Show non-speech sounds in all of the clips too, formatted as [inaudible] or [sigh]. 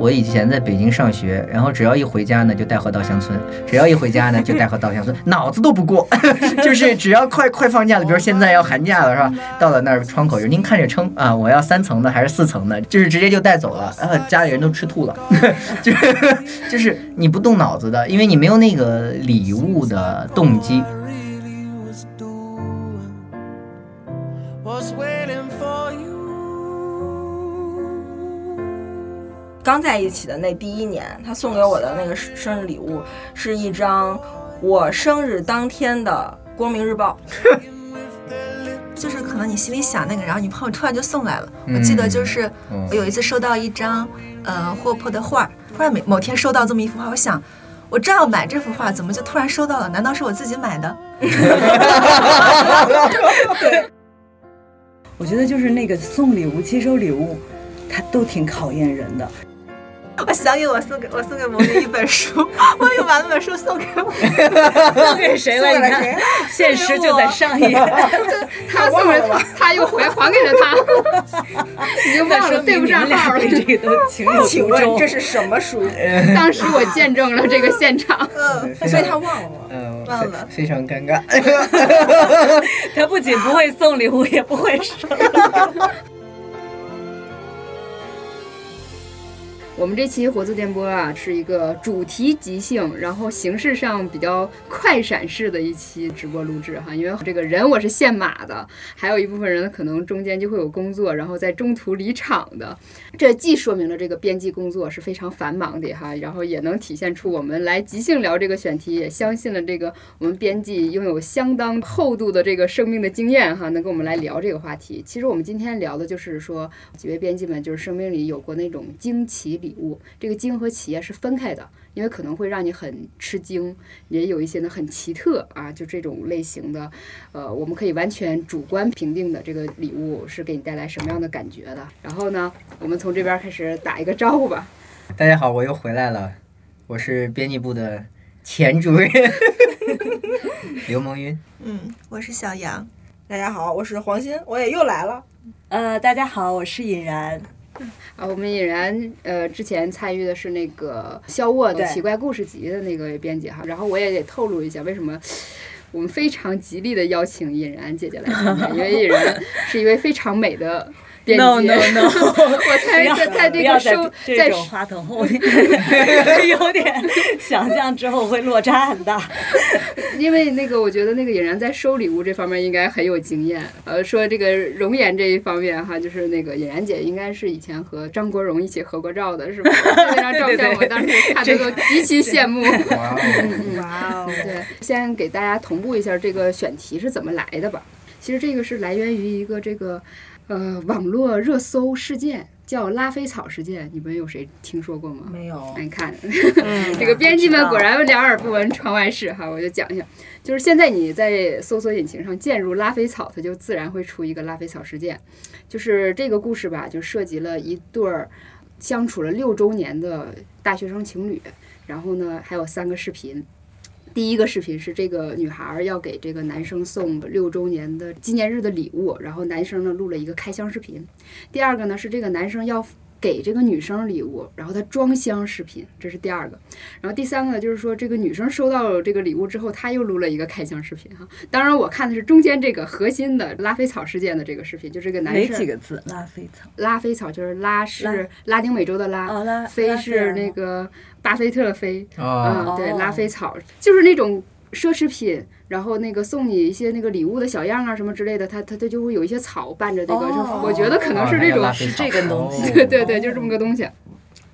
我以前在北京上学，然后只要一回家呢，就带货到乡村；只要一回家呢，就带货到乡村，[laughs] 脑子都不过，[laughs] 就是只要快快放假了，比如现在要寒假了，是吧？到了那儿窗口就您看着称啊，我要三层的还是四层的，就是直接就带走了，然后家里人都吃吐了，[laughs] 就是就是你不动脑子的，因为你没有那个礼物的动机。刚在一起的那第一年，他送给我的那个生日礼物是一张我生日当天的《光明日报》。[laughs] 就是可能你心里想那个，然后你朋友突然就送来了。嗯我记得就是嗯我有一次收到一张呃霍珀的画，突然每某天收到这么一幅画，我想我正要买这幅画，怎么就突然收到了？难道是我自己买的？[laughs] 我觉得就是那个送礼物、接收礼物，它都挺考验人的。我想起我送给我送给某人一本书，我又把那本书送给我。送给谁了？你看，现实就在上演。他送给他，他又回还给了他，你就忘了对不上号了。这个都情有请问。这是什么书？当时我见证了这个现场，嗯，所以他忘了 [laughs] 吗？嗯，忘了非非常尴尬。[laughs] 他不仅不会送礼物，也不会收。我们这期活字电波啊，是一个主题即兴，然后形式上比较快闪式的一期直播录制哈。因为这个人我是现码的，还有一部分人可能中间就会有工作，然后在中途离场的。[laughs] 这既说明了这个编辑工作是非常繁忙的哈，然后也能体现出我们来即兴聊这个选题，也相信了这个我们编辑拥有相当厚度的这个生命的经验哈，能跟我们来聊这个话题。其实我们今天聊的就是说，几位编辑们就是生命里有过那种惊奇礼物，这个惊和奇啊是分开的，因为可能会让你很吃惊，也有一些呢很奇特啊，就这种类型的，呃，我们可以完全主观评定的这个礼物是给你带来什么样的感觉的。然后呢，我们从这边开始打一个招呼吧。大家好，我又回来了，我是编辑部的前主任 [laughs] 刘萌云。嗯，我是小杨。大家好，我是黄鑫，我也又来了。呃，大家好，我是尹然。[laughs] 啊，我们引然呃之前参与的是那个肖沃的奇怪故事集的那个编辑哈，然后我也得透露一下为什么。我们非常极力的邀请尹然姐姐来参加，因为尹然是一位非常美的。No no no！[laughs] 我猜在在这个收在这种话筒后面，有点想象之后会落差很大。[laughs] 因为那个，我觉得那个尹然在收礼物这方面应该很有经验。呃，说这个容颜这一方面哈，就是那个尹然姐应该是以前和张国荣一起合过照的，是吧？[laughs] 那张照片我当时看的都极其羡慕。哇哦，哇哦！对，先给大家同步一下这个选题是怎么来的吧。其实这个是来源于一个这个呃网络热搜事件，叫拉菲草事件，你们有谁听说过吗？没有那，你看，嗯 [laughs] 这个编辑们果然两耳不闻窗外事哈，我就讲一下，就是现在你在搜索引擎上键入拉菲草，它就自然会出一个拉菲草事件，就是这个故事吧，就涉及了一对儿相处了六周年的大学生情侣，然后呢还有三个视频。第一个视频是这个女孩儿要给这个男生送六周年的纪念日的礼物，然后男生呢录了一个开箱视频。第二个呢是这个男生要给这个女生礼物，然后她装箱视频，这是第二个。然后第三个呢就是说这个女生收到这个礼物之后，她又录了一个开箱视频哈。当然我看的是中间这个核心的拉菲草事件的这个视频，就这个男哪生几个字？拉菲草。拉菲草就是拉是拉拉丁美洲的拉，哦，拉菲是那个巴菲特的菲。哦，嗯，对，哦拉菲草就是那种奢侈品，然后那个送你一些那个礼物的小样啊什么之类的，它它它就会有一些草伴着这个，就哦我觉得可能是这种，哦是这个东西 [laughs] 对对对，就这么个东西。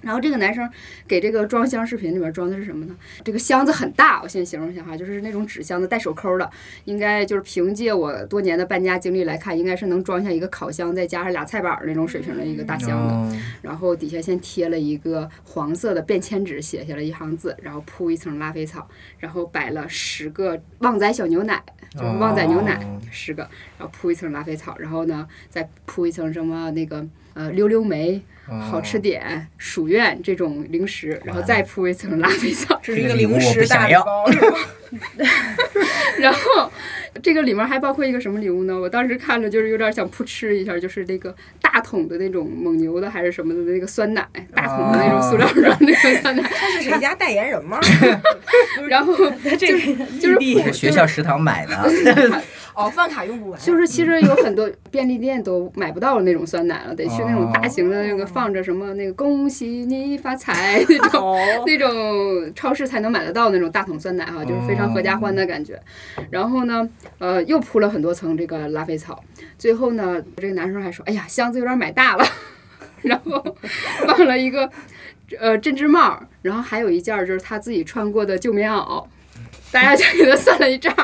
然后这个男生给这个装箱视频里面装的是什么呢？这个箱子很大，我先形容一下哈，就是那种纸箱子带手抠的，应该就是凭借我多年的搬家经历来看，应该是能装下一个烤箱，再加上俩菜板儿那种水平的一个大箱子。哦然后底下先贴了一个黄色的便签纸，写下了一行字，然后铺一层拉菲草，然后摆了十个旺仔小牛奶，就是旺仔牛奶哦十个，然后铺一层拉菲草，然后呢再铺一层什么那个呃溜溜梅、好吃点、薯愿这种零食，然后再铺一层拉菲草，这是一个零食大礼包，[laughs] 然后这个里面还包括一个什么礼物呢？我当时看着就是有点想扑哧一下，就是那个大桶的那种蒙牛的还是什么的那个酸奶，大桶的那种塑料装那个酸奶，[laughs] 他是谁家代言人吗？[laughs] 然后这个就是学校食堂买的，[laughs] 哦，饭卡用不完。就是其实有很多便利店都买不到那种酸奶了，得去那种大型的那个放着什么那个恭喜你发财那种。哦，那种超市才能买得到那种大桶酸奶哈，就是非常合家欢的感觉。然后呢，呃，又铺了很多层这个拉菲草。最后呢，这个男生还说：“哎呀，箱子有点买大了。[laughs] ”然后放了一个呃针织帽，然后还有一件儿就是他自己穿过的旧棉袄。大家就给他算了一账，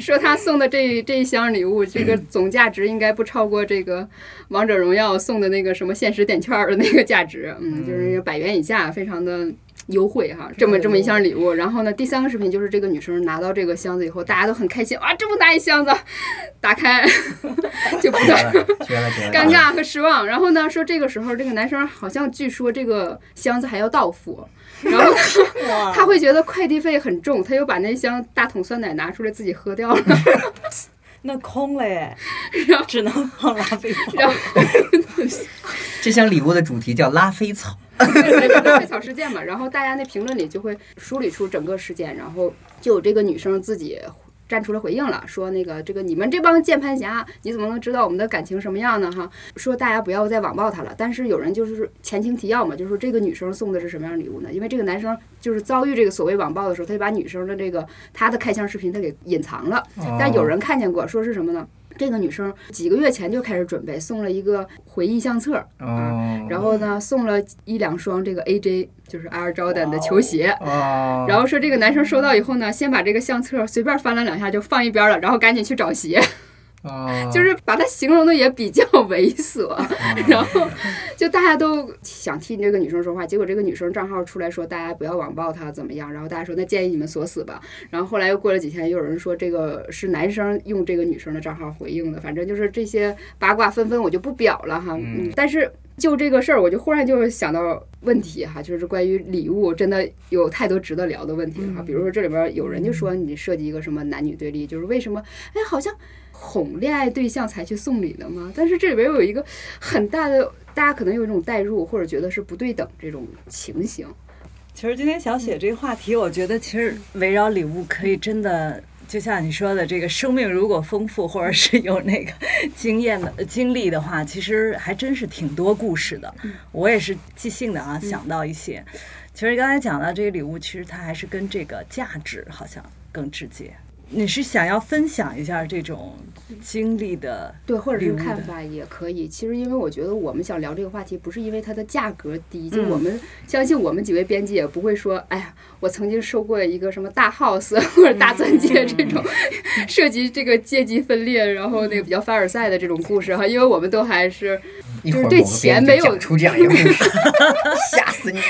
说他送的这这一箱礼物，这个总价值应该不超过这个王者荣耀送的那个什么限时点券儿的那个价值，嗯，就是百元以下，非常的优惠哈。这么这么一箱礼物，然后呢，第三个视频就是这个女生拿到这个箱子以后，大家都很开心，哇，这么大一箱子，打开 [laughs] 就！尴尬和失望。然后呢，说这个时候这个男生好像据说这个箱子还要到付，然后 [laughs] 哇他会觉得快递费很重，他又把那箱大桶酸奶拿出来自己喝掉了。[laughs] 那空了耶然后，只能放拉菲草。然后 [laughs] 这箱礼物的主题叫拉菲草，拉菲草事件嘛，然后大家那评论里就会梳理出整个事件，然后就有这个女生自己。站出来回应了，说那个这个你们这帮键盘侠，你怎么能知道我们的感情什么样呢？哈，说大家不要再网暴他了。但是有人就是前情提要嘛，就是说这个女生送的是什么样的礼物呢？因为这个男生就是遭遇这个所谓网暴的时候，他就把女生的这个他的开箱视频他给隐藏了，但有人看见过，说是什么呢？这个女生几个月前就开始准备，送了一个回忆相册，啊，然后呢，送了一两双这个 AJ，就是 Air Jordan 的球鞋。哦，然后说这个男生收到以后呢，先把这个相册随便翻了两下就放一边了，然后赶紧去找鞋，哦，就是把它形容的也比较猥琐。然后就大家都想替这个女生说话，结果这个女生账号出来说大家不要网暴她怎么样，然后大家说那建议你们锁死吧。然后后来又过了几天，又有人说这个是男生用这个女生的账号回应的，反正就是这些八卦纷纷，我就不表了哈。嗯，但是。就这个事儿，我就忽然就想到问题哈，就是关于礼物，真的有太多值得聊的问题了哈。比如说这里边有人就说你设计一个什么男女对立，就是为什么哎好像哄恋爱对象才去送礼的吗？但是这里边又有一个很大的，大家可能有一种代入或者觉得是不对等这种情形。其实今天想写这个话题，我觉得其实围绕礼物可以真的。就像你说的，这个生命如果丰富，或者是有那个 [laughs] 经验的呃经历的话，其实还真是挺多故事的。我也是即兴的啊，想到一些。其实刚才讲到这个礼物，其实它还是跟这个价值好像更直接。你是想要分享一下这种经历的，对，或者是看法也可以。其实，因为我觉得我们想聊这个话题，不是因为它的价格低，就我们相信我们几位编辑也不会说，哎呀，我曾经收过一个什么大 house 或者大钻戒这种 [laughs] 涉及这个阶级分裂，然后那个比较凡尔赛的这种故事哈，因为我们都还是一会儿对钱没有讲出这样一个故事，吓死你！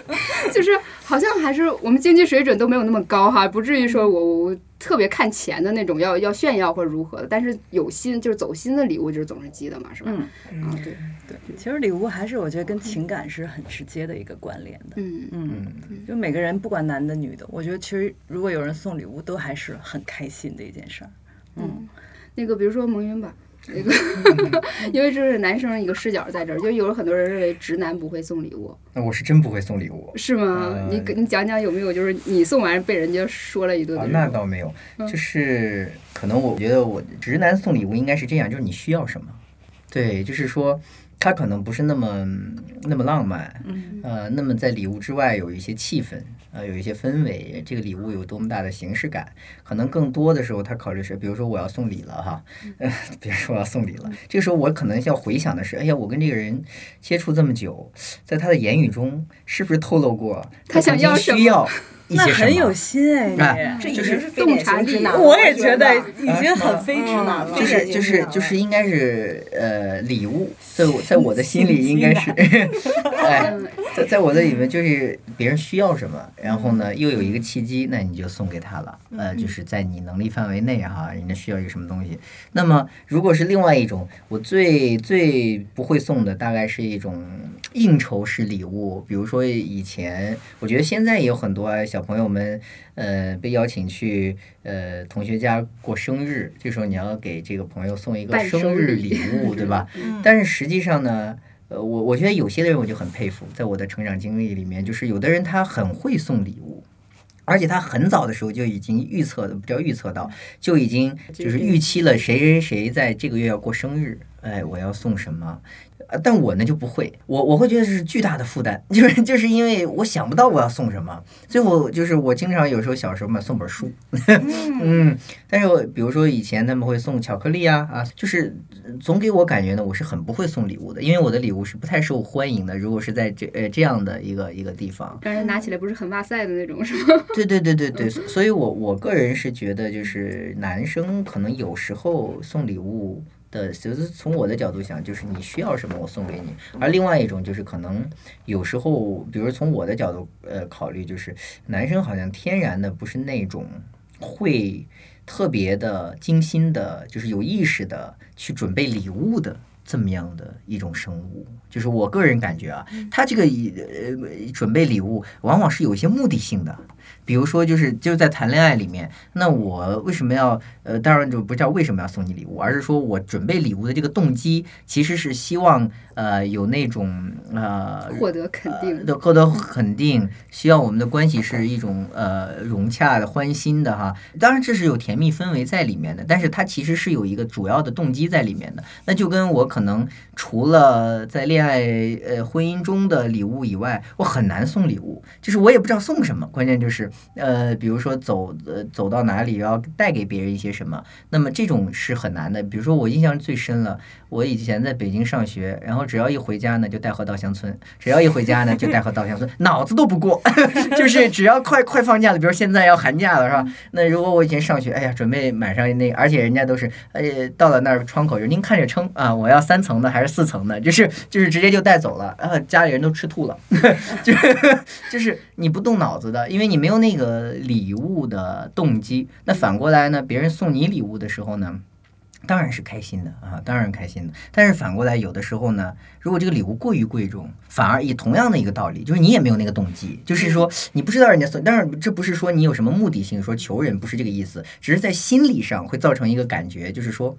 [laughs] 就是好像还是我们经济水准都没有那么高哈，不至于说我我特别看钱的那种，要要炫耀或者如何的。但是有心就是走心的礼物，就是总是积的嘛，是吧？嗯，啊，对，对，其实礼物还是我觉得跟情感是很直接的一个关联的。嗯嗯，就每个人不管男的女的，我觉得其实如果有人送礼物，都还是很开心的一件事儿。嗯，那个比如说蒙云吧。那个，因为这是男生一个视角在这儿，就有很多人认为直男不会送礼物，那我是真不会送礼物。是吗？呃你给你讲讲有没有，就是你送完被人家说了一顿啊那倒没有，就是可能我觉得我直男送礼物应该是这样，就是你需要什么，对，就是说他可能不是那么那么浪漫，嗯。呃，那么在礼物之外有一些气氛，呃，有一些氛围，这个礼物有多么大的形式感，可能更多的时候他考虑是，比如说我要送礼了哈，呃，[laughs] 比如说我要送礼了，这个时候我可能要回想的是，哎呀，我跟这个人接触这么久，在他的言语中是不是透露过他想曾经要什么？需要一那些什么？很有心哎，这是经是非典型直男，我也觉得已经很非直男了。就是就是就是应该是呃礼物，在我在我的心里应该是，[laughs] 在在我的里面就是别人需要什么，然后呢又有一个契机，那你就送给他了，呃，就是在你能力范围内哈，人家需要一个什么东西。那么如果是另外一种，我最最不会送的大概是一种应酬式礼物，比如说以前，我觉得现在也有很多啊小朋友们，呃，被邀请去呃同学家过生日，这时候你要给这个朋友送一个生日礼礼物，对吧？[laughs] 嗯但是实际上呢，呃，我我觉得有些人我就很佩服，在我的成长经历里面，就是有的人他很会送礼物。而且他很早的时候就已经预测的，不叫预测到，就已经就是预期了谁谁谁在这个月要过生日，哎，我要送什么？呃但我呢就不会，我我会觉得是巨大的负担，[laughs] 就是就是因为我想不到我要送什么，所以我就是我经常有时候小时候嘛送本书，[laughs] 嗯，但是我比如说以前他们会送巧克力啊啊，就是呃总给我感觉呢，我是很不会送礼物的，因为我的礼物是不太受欢迎的。如果是在这呃这样的一个一个地方，让人拿起来不是很哇塞的那种，是吗？[laughs] 对对对对对，所所以我我个人是觉得，就是男生可能有时候送礼物的，就是从我的角度想，就是你需要什么我送给你，而另外一种就是可能有时候，比如从我的角度呃考虑，就是男生好像天然的不是那种会特别的精心的，就是有意识的去准备礼物的。这么样的一种生物，就是我个人感觉啊，他这个呃准备礼物往往是有一些目的性的，比如说就是就是在谈恋爱里面，那我为什么要呃，当然就不叫为什么要送你礼物，而是说我准备礼物的这个动机其实是希望呃有那种呃获得肯定。的获得肯定，希望我们的关系是一种呃融洽的、欢欣的哈。当然这是有甜蜜氛围在里面的，但是它其实是有一个主要的动机在里面的。那就跟我可能除了在恋爱呃婚姻中的礼物以外，我很难送礼物，就是我也不知道送什么。关键就是是呃，比如说走呃走到哪里要带给别人一些什么，那么这种是很难的。比如说我印象最深了，我以前在北京上学，然后只要一回家呢，就带货到乡村；只要一回家呢，就带货到乡村，[laughs] 脑子都不过，[laughs] 就是只要快快放假了，比如现在要寒假了，是吧？那如果我以前上学，哎呀，准备买上那，而且人家都是，哎，到了那儿窗口就您看着称啊，我要三层的还是四层的，就是就是直接就带走了，然啊，家里人都吃吐了，[laughs] 就是就是你不动脑子的，因为你没有那个礼物的动机。那反过来呢，别人送你礼物的时候呢？当然是开心的啊，当然开心的。但是反过来，有的时候呢，如果这个礼物过于贵重，反而以同样的一个道理，就是你也没有那个动机，就是说你不知道人家送，当然这不是说你有什么目的性，说求人不是这个意思，只是在心理上会造成一个感觉，就是说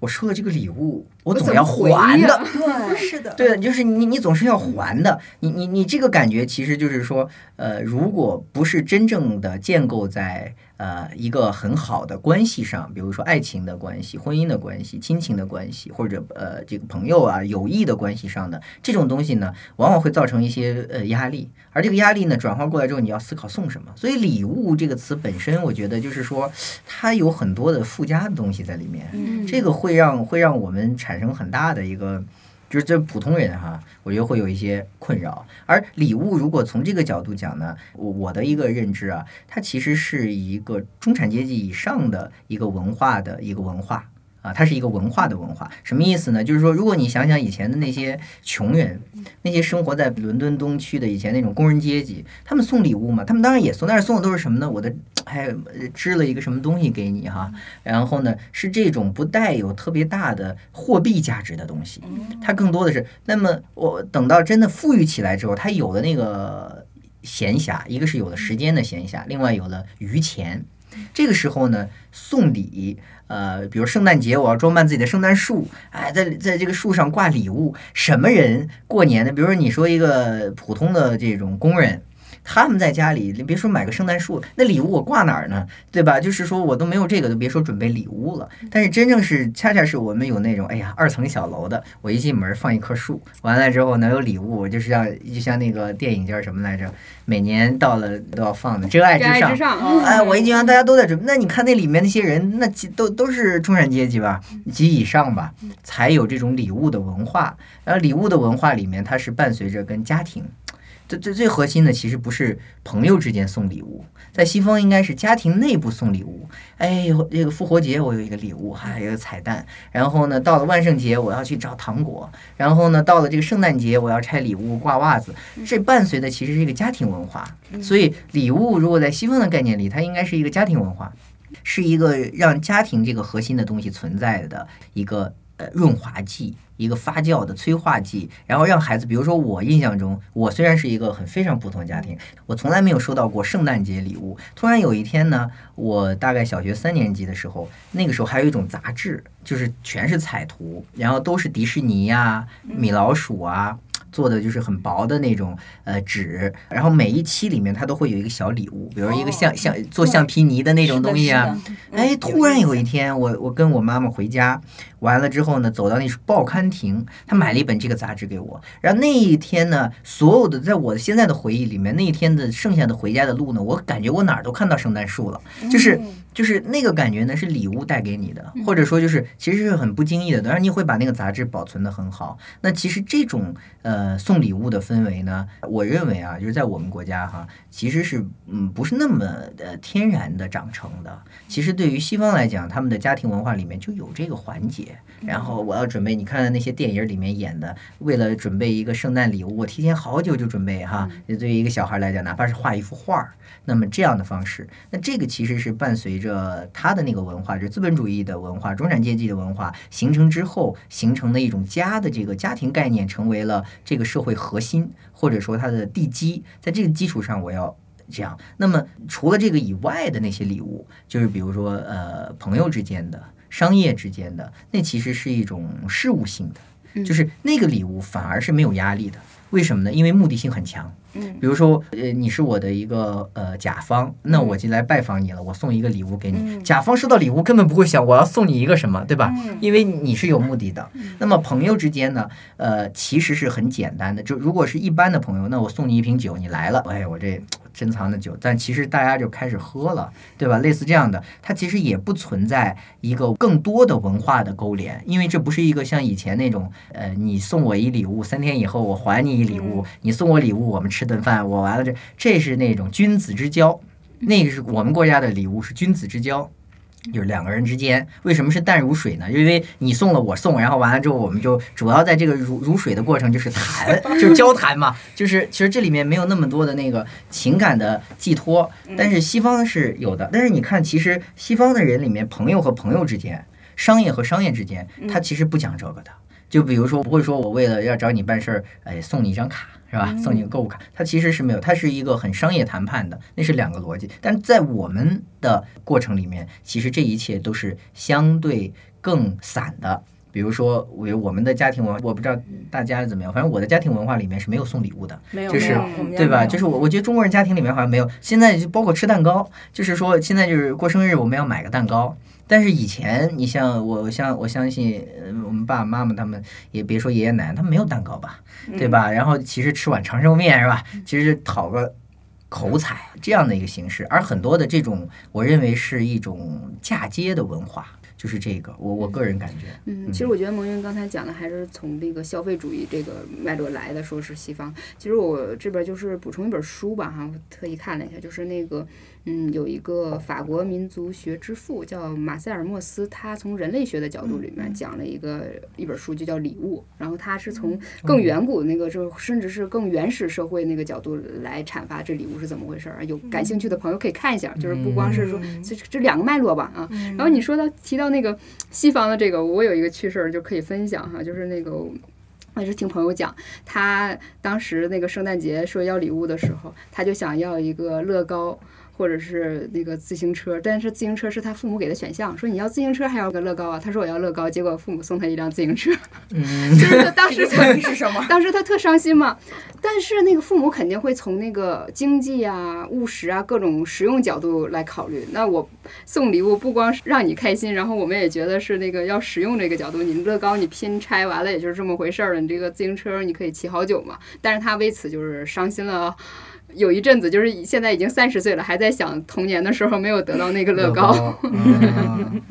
我收了这个礼物，我总要还的。[laughs] 对，是的，对，就是你，你总是要还的。你你你这个感觉，其实就是说，呃，如果不是真正的建构在呃一个很好的关系上，比如说爱情的关系、婚姻的关系、亲情的关系，或者呃这个朋友啊、友谊的关系上的这种东西呢，往往会造成一些呃压力。而这个压力呢，转化过来之后，你要思考送什么。所以“礼物”这个词本身，我觉得就是说，它有很多的附加的东西在里面。嗯这个会让会让我们产生很大的一个，就是这普通人哈，我觉得会有一些困扰。而礼物如果从这个角度讲呢，我我的一个认知啊，它其实是一个中产阶级以上的一个文化的一个文化。啊，它是一个文化的文化，什么意思呢？就是说，如果你想想以前的那些穷人，那些生活在伦敦东区的以前那种工人阶级，他们送礼物嘛，他们当然也送，但是送的都是什么呢？我的还呃织了一个什么东西给你哈，然后呢是这种不带有特别大的货币价值的东西，它更多的是，那么我等到真的富裕起来之后，他有了那个闲暇，一个是有了时间的闲暇，另外有了余钱，这个时候呢送礼。呃，比如圣诞节，我要装扮自己的圣诞树，哎，在在这个树上挂礼物。什么人过年的？比如说你说一个普通的这种工人，他们在家里，你别说买个圣诞树，那礼物我挂哪儿呢？对吧？就是说我都没有这个，都别说准备礼物了。但是真正是，恰恰是我们有那种，哎呀，二层小楼的，我一进门放一棵树，完了之后能有礼物，就是像就像那个电影叫什么来着？每年到了都要放的《真爱至上哎，我一讲大家都在准备，那你看那里面那些人，那几都都是中产阶级吧，及以上吧，才有这种礼物的文化。然后礼物的文化里面，它是伴随着跟家庭。最最最核心的其实不是朋友之间送礼物，在西方应该是家庭内部送礼物。哎，这个复活节我有一个礼物，还有一个彩蛋。然后呢，到了万圣节我要去找糖果。然后呢，到了这个圣诞节我要拆礼物挂袜子。这伴随的其实是一个家庭文化。所以礼物如果在西方的概念里，它应该是一个家庭文化，是一个让家庭这个核心的东西存在的一个呃润滑剂。一个发酵的催化剂，然后让孩子，比如说我印象中，我虽然是一个很非常普通家庭，我从来没有收到过圣诞节礼物。突然有一天呢，我大概小学三年级的时候，那个时候还有一种杂志，就是全是彩图，然后都是迪士尼呀、米老鼠啊。做的就是很薄的那种呃纸，然后每一期里面它都会有一个小礼物，比如一个橡橡做橡皮泥的那种东西啊。哎，突然有一天，我我跟我妈妈回家，完了之后呢，走到那报刊亭，她买了一本这个杂志给我。然后那一天呢，所有的在我现在的回忆里面，那一天的剩下的回家的路呢，我感觉我哪儿都看到圣诞树了，就是。就是那个感觉呢，是礼物带给你的，或者说就是其实是很不经意的，当然你会把那个杂志保存的很好。那其实这种呃送礼物的氛围呢，我认为啊，就是在我们国家哈，其实是嗯不是那么呃天然的长成的。其实对于西方来讲，他们的家庭文化里面就有这个环节。然后我要准备，你看那些电影里面演的，为了准备一个圣诞礼物，我提前好久就准备哈。对于一个小孩来讲，哪怕是画一幅画儿。那么这样的方式，那这个其实是伴随着他的那个文化，就是资本主义的文化、中产阶级的文化形成之后形成的一种家的这个家庭概念，成为了这个社会核心，或者说它的地基。在这个基础上，我要这样。那么除了这个以外的那些礼物，就是比如说呃朋友之间的、商业之间的，那其实是一种事务性的，就是那个礼物反而是没有压力的。为什么呢？因为目的性很强。嗯，比如说，呃，你是我的一个呃甲方，那我就来拜访你了，我送一个礼物给你。甲方收到礼物根本不会想我要送你一个什么，对吧？因为你是有目的的。那么朋友之间呢，呃，其实是很简单的。就如果是一般的朋友，那我送你一瓶酒，你来了，哎，我这珍藏的酒，但其实大家就开始喝了，对吧？类似这样的，它其实也不存在一个更多的文化的勾连，因为这不是一个像以前那种，呃，你送我一礼物，三天以后我还你一礼物，你送我礼物，我们吃顿饭，我完了这这是那种君子之交，那个是我们国家的礼物是君子之交。就是两个人之间为什么是淡如水呢？因为你送了我送，然后完了之后我们就主要在这个如如水的过程就是谈，就是交谈嘛。就是其实这里面没有那么多的那个情感的寄托，但是西方是有的。但是你看，其实西方的人里面，朋友和朋友之间，商业和商业之间，他其实不讲这个的。就比如说，不会说我为了要找你办事儿，哎，送你一张卡。是吧？送你个购物卡，它其实是没有，它是一个很商业谈判的，那是两个逻辑。但在我们的过程里面，其实这一切都是相对更散的。比如说，我我们的家庭文，我不知道大家怎么样，反正我的家庭文化里面是没有送礼物的，没有，就是对吧？就是我我觉得中国人家庭里面好像没有，现在就包括吃蛋糕，就是说现在就是过生日我们要买个蛋糕。但是以前，你像我像我相信，呃我们爸爸妈妈他们也别说爷爷奶奶，他们没有蛋糕吧，对吧？然后其实吃碗长寿面是吧？其实讨个口彩这样的一个形式，而很多的这种，我认为是一种嫁接的文化，就是这个，我我个人感觉，嗯，其实我觉得蒙云刚才讲的还是从那个消费主义这个脉络来的，说是西方。其实我这边就是补充一本书吧，哈，我特意看了一下，就是那个，嗯，有一个法国民族学之父叫马塞尔莫斯，他从人类学的角度里面讲了一个一本书，就叫《礼物》，然后他是从更远古的那个，就甚至是更原始社会那个角度来阐发这礼物是怎么回事儿。有感兴趣的朋友可以看一下，就是不光是说这这两个脉络吧，啊，然后你说到提到那个西方的这个，我有一个趣事儿就可以分享哈，就是那个。我也是听朋友讲，他当时那个圣诞节说要礼物的时候，他就想要一个乐高或者是那个自行车，但是自行车是他父母给的选项，说你要自行车还要个乐高啊？他说我要乐高，结果父母送他一辆自行车，嗯，[laughs] 就是他当时问题是什么？当时他特伤心嘛，但是那个父母肯定会从那个经济啊、务实啊各种实用角度来考虑。那我送礼物不光是让你开心，然后我们也觉得是那个要实用这个角度。你乐高你拼拆完了也就是这么回事儿了，你这个自行车你可以骑好久嘛。但是他为此就是伤心了。有一阵子，就是现在已经三十岁了，还在想童年的时候没有得到那个乐高。[laughs] 嗯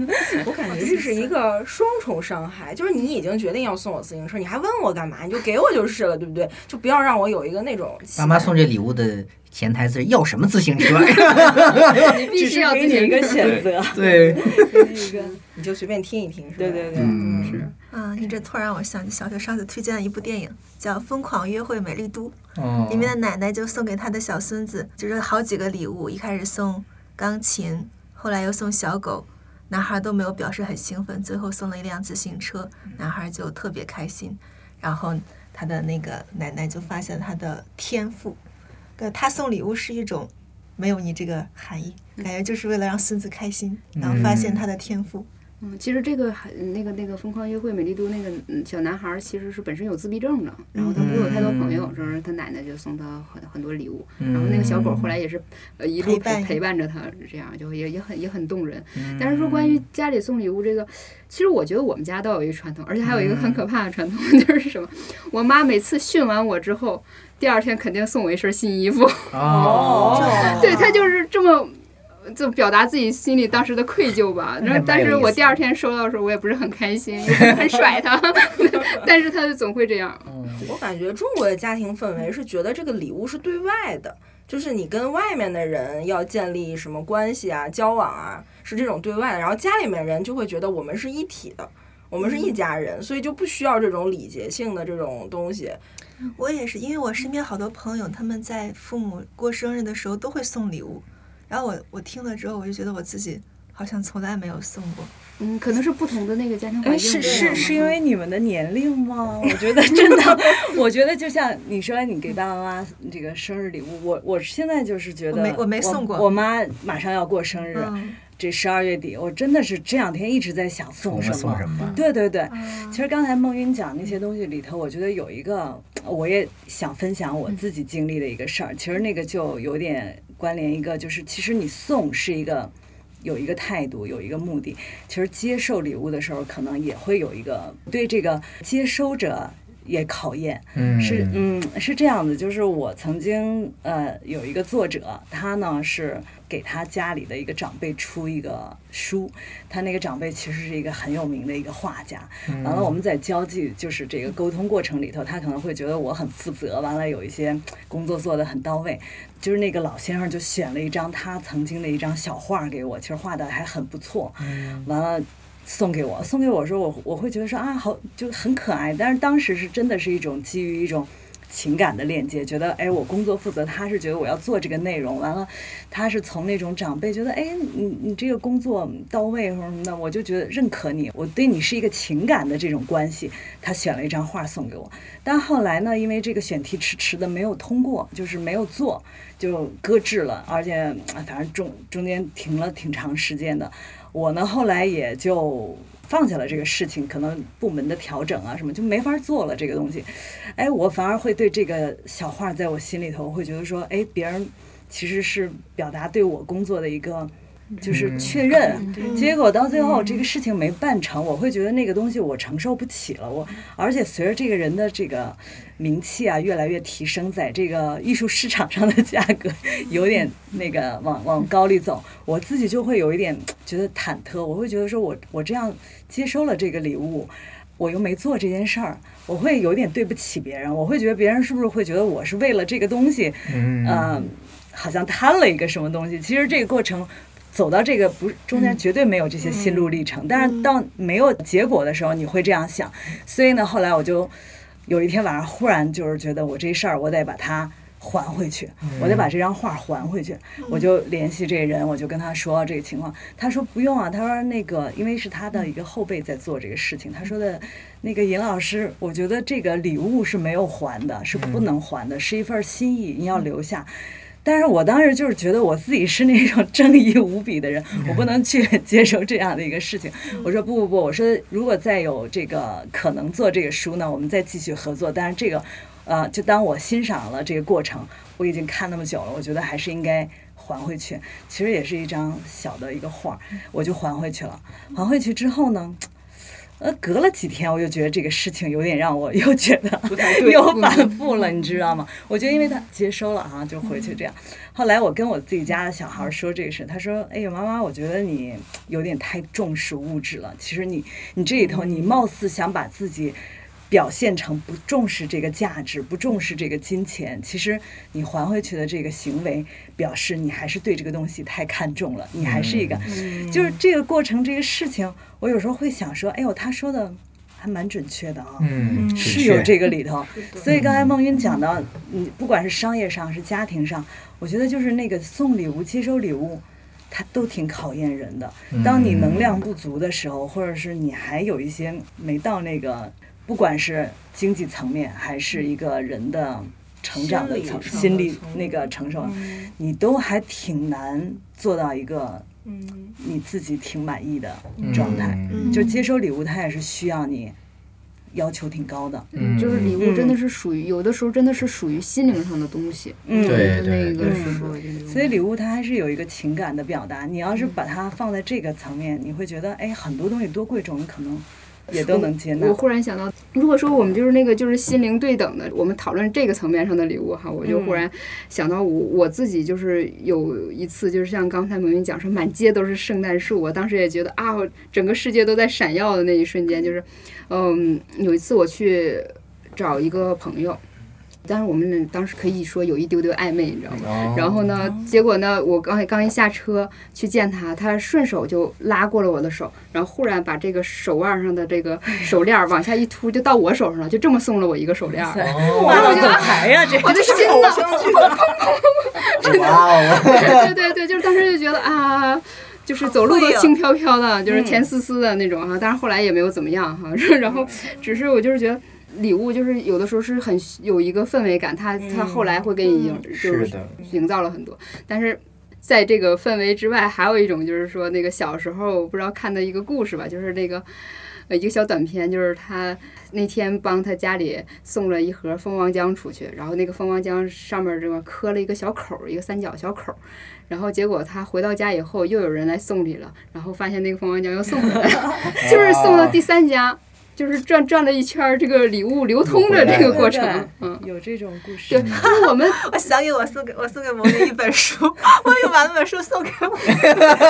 我感觉这是一个双重伤害，就是你已经决定要送我自行车，你还问我干嘛？你就给我就是了，对不对？就不要让我有一个那种爸妈送这礼物的潜台词要什么自行车？[laughs] 你必须要自己给你一个选择，对，[laughs] 给你一个，你就随便听一听，是吧？对对对，嗯是。嗯，你这突然让我想起小雪上次推荐的一部电影，叫《疯狂约会美丽都》，哦里面的奶奶就送给她的小孙子，就是好几个礼物，一开始送钢琴，后来又送小狗。男孩都没有表示很兴奋，最后送了一辆自行车，男孩就特别开心。然后他的那个奶奶就发现他的天赋，呃，他送礼物是一种没有你这个含义，感觉就是为了让孙子开心，然后发现他的天赋。嗯，其实这个还那个那个疯狂约会美丽都那个嗯小男孩儿其实是本身有自闭症的，然后他不会有太多朋友，嗯是他奶奶就送他很很多礼物，然后那个小狗后来也是呃一路陪伴陪陪伴着他，这样就也也很也很动人。但是说关于家里送礼物这个，其实我觉得我们家倒有一个传统，而且还有一个很可怕的传统，[laughs] 就是什么？我妈每次训完我之后，第二天肯定送我一身新衣服。哦，[laughs] 对她就是这么。就表达自己心里当时的愧疚吧，[laughs] 然后但是我第二天收到的时候，我也不是很开心，很甩他，[laughs] 但是他就总会这样。我感觉中国的家庭氛围是觉得这个礼物是对外的，就是你跟外面的人要建立什么关系啊、交往啊，是这种对外的。然后家里面人就会觉得我们是一体的，我们是一家人，所以就不需要这种礼节性的这种东西。我也是，因为我身边好多朋友，他们在父母过生日的时候都会送礼物，然后我我听了之后，我就觉得我自己好像从来没有送过。嗯，可能是不同的那个家庭环哎，境是是是因为你们的年龄吗？我觉得 [laughs] 真的，我觉得就像你说，你给爸爸妈妈这个生日礼物，我我现在就是觉得我没我没送过我妈马上要过生日，嗯这十二月底，我真的是这两天一直在想送什么。送什么？对对对，嗯其实刚才孟云讲那些东西里头，我觉得有一个，我也想分享我自己经历的一个事儿。其实那个就有点关联，一个就是其实你送是一个有一个态度，有一个目的。其实接受礼物的时候，可能也会有一个对这个接收者也考验。嗯，是，嗯，是这样的，就是我曾经呃有一个作者，他呢是给他家里的一个长辈出一个书，他那个长辈其实是一个很有名的一个画家。完了，我们在交际就是这个沟通过程里头，他可能会觉得我很负责，完了有一些工作做得很到位。就是那个老先生就选了一张他曾经的一张小画给我，其实画的还很不错。完了。送给我，送给我的时候，我我会觉得说啊，好就很可爱。但是当时是真的是一种基于一种情感的链接，觉得哎，我工作负责，他是觉得我要做这个内容，完了，他是从那种长辈觉得哎，你你这个工作到位或者什么的，我就觉得认可你，我对你是一个情感的这种关系。他选了一张画送给我，但后来呢，因为这个选题迟迟的没有通过，就是没有做，就搁置了，而且反正中中间停了挺长时间的。我呢后来也就放下了这个事情，可能部门的调整啊什么就没法做了这个东西。哎，我反而会对这个小画在我心里头会觉得说，哎，别人其实是表达对我工作的一个。就是确认，结果到最后这个事情没办成，我会觉得那个东西我承受不起了。我而且随着这个人的这个名气啊越来越提升，在这个艺术市场上的价格有点那个往往高里走，我自己就会有一点觉得忐忑。我会觉得说我我这样接收了这个礼物。我又没做这件事儿，我会有点对不起别人。我会觉得别人是不是会觉得我是为了这个东西，嗯嗯，好像贪了一个什么东西。其实这个过程走到这个不是中间绝对没有这些心路历程，但是到没有结果的时候，你会这样想。所以呢，后来我就有一天晚上忽然就是觉得我这事儿我得把它。还回去，我得把这张画还回去。我就联系这人，我就跟他说这个情况。他说不用啊，他说那个因为是他的一个后辈在做这个事情。他说的，那个尹老师，我觉得这个礼物是没有还的，是不能还的，是一份心意，你要留下。但是我当时就是觉得我自己是那种 [laughs] 正义无比的人，我不能去 [laughs] 接受这样的一个事情。我说不不不，我说如果再有这个可能做这个书呢，我们再继续合作。但是这个，呃，就当我欣赏了这个过程，我已经看那么久了，我觉得还是应该还回去。其实也是一张小的一个画，我就还回去了。还回去之后呢？呃，隔了几天，我就觉得这个事情有点让我又觉得又反复了，你知道吗？我觉得因为他接收了哈，就回去这样。后来我跟我自己家的小孩说这个事，他说：“哎呀，妈妈，我觉得你有点太重视物质了。其实你你这里头，你貌似想把自己。”表现成不重视这个价值，不重视这个金钱，其实你还回去的这个行为，表示你还是对这个东西太看重了，你还是一个，就是这个过程，这个事情，我有时候会想说，哎呦，他说的还蛮准确的啊，嗯，是有这个里头。所以刚才孟云讲到，你，不管是商业上是家庭上，我觉得就是那个送礼物、接收礼物。它都挺考验人的。当你能量不足的时候，或者是你还有一些没到那个，不管是经济层面还是一个人的成长的层、心理那个承受，你都还挺难做到一个你自己挺满意的状态。就接收礼物，它也是需要你。要求挺高的，嗯，就是礼物真的是属于有的时候真的是属于心灵上的东西，嗯，对那个时候，所以礼物它还是有一个情感的表达。你要是把它放在这个层面，你会觉得，哎，很多东西多贵重，你可能。也都能接纳。我忽然想到，如果说我们就是那个就是心灵对等的，我们讨论这个层面上的礼物哈，我就忽然想到我我自己就是有一次就是像刚才萌云讲说满街都是圣诞树，我当时也觉得啊，整个世界都在闪耀的那一瞬间，就是嗯，有一次我去找一个朋友。但是我们当时可以说有一丢丢暧昧，你知道吗？然后呢，结果呢，我刚刚一下车去见他，他顺手就拉过了我的手，然后忽然把这个手腕上的这个 [laughs] 手链往下一突，就到我手上了，就这么送了我一个手链。哇，我怎么还呀？这我的心呐，真的，对对对，就是当时就觉得啊，就是走路都轻飘飘的，就是甜丝丝的那种哈。但是后来也没有怎么样哈，然后只是我就是觉得。礼物就是有的时候是很有一个氛围感，他他后来会给你营就是营造了很多。但是在这个氛围之外，还有一种就是说那个小时候不知道看的一个故事吧，就是那个呃一个小短片，就是他那天帮他家里送了一盒蜂王浆出去，然后那个蜂王浆上面这个磕了一个小口，一个三角小口，然后结果他回到家以后又有人来送礼了，然后发现那个蜂王浆又送回来了，[laughs] 就是送到第三家。就是转转了一圈这个礼物流通的这个过程，嗯，有这种故事。对，就是我们，[laughs] 我想给我送给我送给萌萌一本书，我又把那本书送给我，